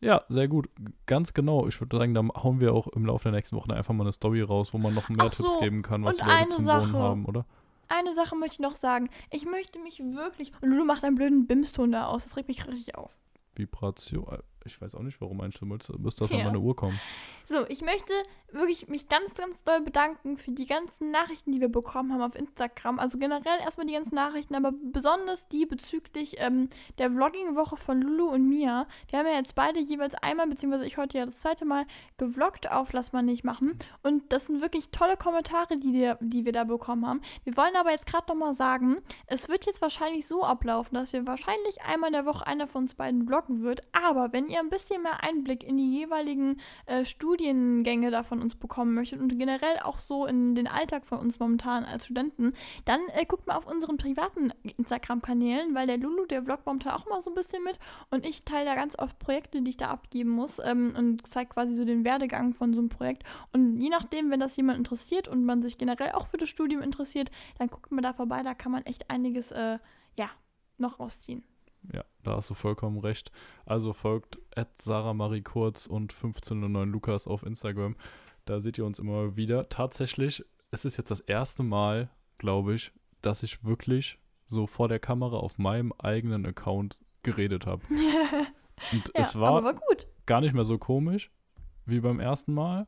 Ja, sehr gut. Ganz genau. Ich würde sagen, da hauen wir auch im Laufe der nächsten Wochen einfach mal eine Story raus, wo man noch mehr Ach Tipps so, geben kann, was eine zum Sache. Wohnen haben, oder? Eine Sache möchte ich noch sagen. Ich möchte mich wirklich. Und Lulu macht einen blöden Bimston da aus. Das regt mich richtig auf. Vibration. Ich weiß auch nicht, warum einstellen willst. Müsste das an Ja. meine Uhr kommen. So, ich möchte wirklich mich ganz, ganz doll bedanken für die ganzen Nachrichten, die wir bekommen haben auf Instagram. Also generell erstmal die ganzen Nachrichten, aber besonders die bezüglich ähm, der Vlogging-Woche von Lulu und Mia. Die haben ja jetzt beide jeweils einmal, beziehungsweise ich heute ja das zweite Mal, gevloggt auf Lass mal nicht machen. Und das sind wirklich tolle Kommentare, die, wir- die wir da bekommen haben. Wir wollen aber jetzt gerade nochmal sagen, es wird jetzt wahrscheinlich so ablaufen, dass wir wahrscheinlich einmal in der Woche einer von uns beiden vloggen wird. Aber wenn ihr ein bisschen mehr Einblick in die jeweiligen äh, Studiengänge da von uns bekommen möchtet und generell auch so in den Alltag von uns momentan als Studenten, dann äh, guckt mal auf unseren privaten Instagram-Kanälen, weil der Lulu, der vloggt momentan auch mal so ein bisschen mit und ich teile da ganz oft Projekte, die ich da abgeben muss ähm, und zeige quasi so den Werdegang von so einem Projekt. Und je nachdem, wenn das jemand interessiert und man sich generell auch für das Studium interessiert, dann guckt mal da vorbei, da kann man echt einiges, äh, ja, noch rausziehen. Ja, da hast du vollkommen recht. Also folgt Sarah Marie Kurz und 1509 Lukas auf Instagram. Da seht ihr uns immer wieder. Tatsächlich, es ist jetzt das erste Mal, glaube ich, dass ich wirklich so vor der Kamera auf meinem eigenen Account geredet habe. Und ja, es war aber war gut. gar nicht mehr so komisch wie beim ersten Mal.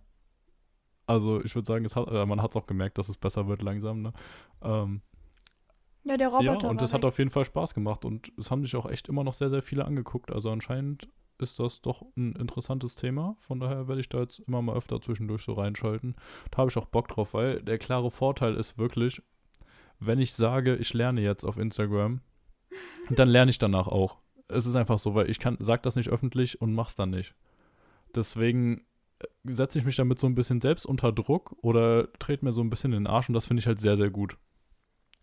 Also ich würde sagen, es hat, äh, man hat es auch gemerkt, dass es besser wird langsam. Ne? Ähm, Ja, der ja, Roboter und war das hat weg. auf jeden Fall Spaß gemacht und es haben sich auch echt immer noch sehr, sehr viele angeguckt. Also anscheinend ist das doch ein interessantes Thema. Von daher werde ich da jetzt immer mal öfter zwischendurch so reinschalten. Da habe ich auch Bock drauf, weil der klare Vorteil ist wirklich, wenn ich sage, ich lerne jetzt auf Instagram, dann lerne ich danach auch. Es ist einfach so, weil ich kann, sag das nicht öffentlich und mach's dann nicht. Deswegen äh, setze ich mich damit so ein bisschen selbst unter Druck oder trete mir so ein bisschen in den Arsch und das finde ich halt sehr, sehr gut.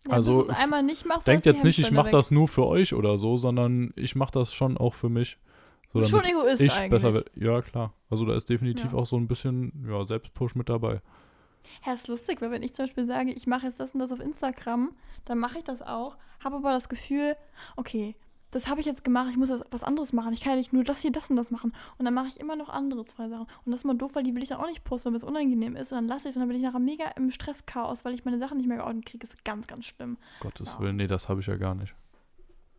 Ja, also, machst, Denkt jetzt nicht, ich mache das nur für euch oder so, sondern ich mache das schon auch für mich. So, Schon Egoist ich eigentlich. besser werde. Ja, klar. Also da ist definitiv Ja. auch so ein bisschen ja, Selbstpush mit dabei. Ja, ist lustig, weil wenn ich zum Beispiel sage, ich mache jetzt das und das auf Instagram, dann mache ich das auch, habe aber das Gefühl, okay, das habe ich jetzt gemacht, ich muss das, was anderes machen. Ich kann ja nicht nur das hier, das und das machen. Und dann mache ich immer noch andere zwei Sachen. Und das ist mal doof, weil die will ich dann auch nicht posten, weil es unangenehm ist. Und dann lasse ich es und dann bin ich nachher mega im Stresschaos, weil ich meine Sachen nicht mehr geordnet kriege. Das ist ganz, ganz schlimm. Gottes Ja. Willen, nee, das habe ich ja gar nicht.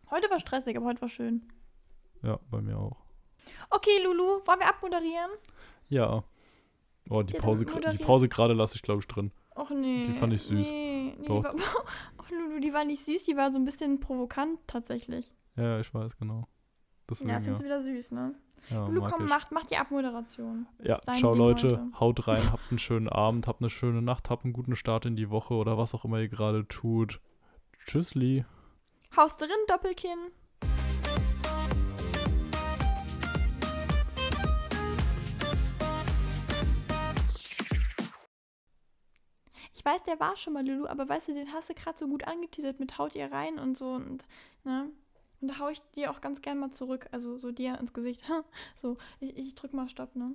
Heute war stressig, aber heute war schön. Ja, bei mir auch. Okay, Lulu, wollen wir abmoderieren? Ja. Oh, die Ja, Pause, die Pause gerade lasse ich, glaube ich, drin. Och nee. Die fand ich süß. Nee, nee die Doch. war, Och, Lulu, die war nicht süß, die war so ein bisschen provokant tatsächlich. Ja, ja, ich weiß, genau. Deswegen, Ja, ja. findest du wieder süß, ne? ja, Lulu, mag komm, mach, mach die Abmoderation. Ja, ciao Leute, heute. haut rein, habt einen schönen Abend, habt eine schöne Nacht, habt einen guten Start in die Woche oder was auch immer ihr gerade tut. Tschüssli. Haust drin, Doppelkinn. ich weiß, der war schon mal Lulu, aber weißt du, den hast du gerade so gut angeteasert mit haut ihr rein und so und, ne? Und da hau ich dir auch ganz gern mal zurück, also so dir ins Gesicht. So, ich, ich drück mal Stopp, ne?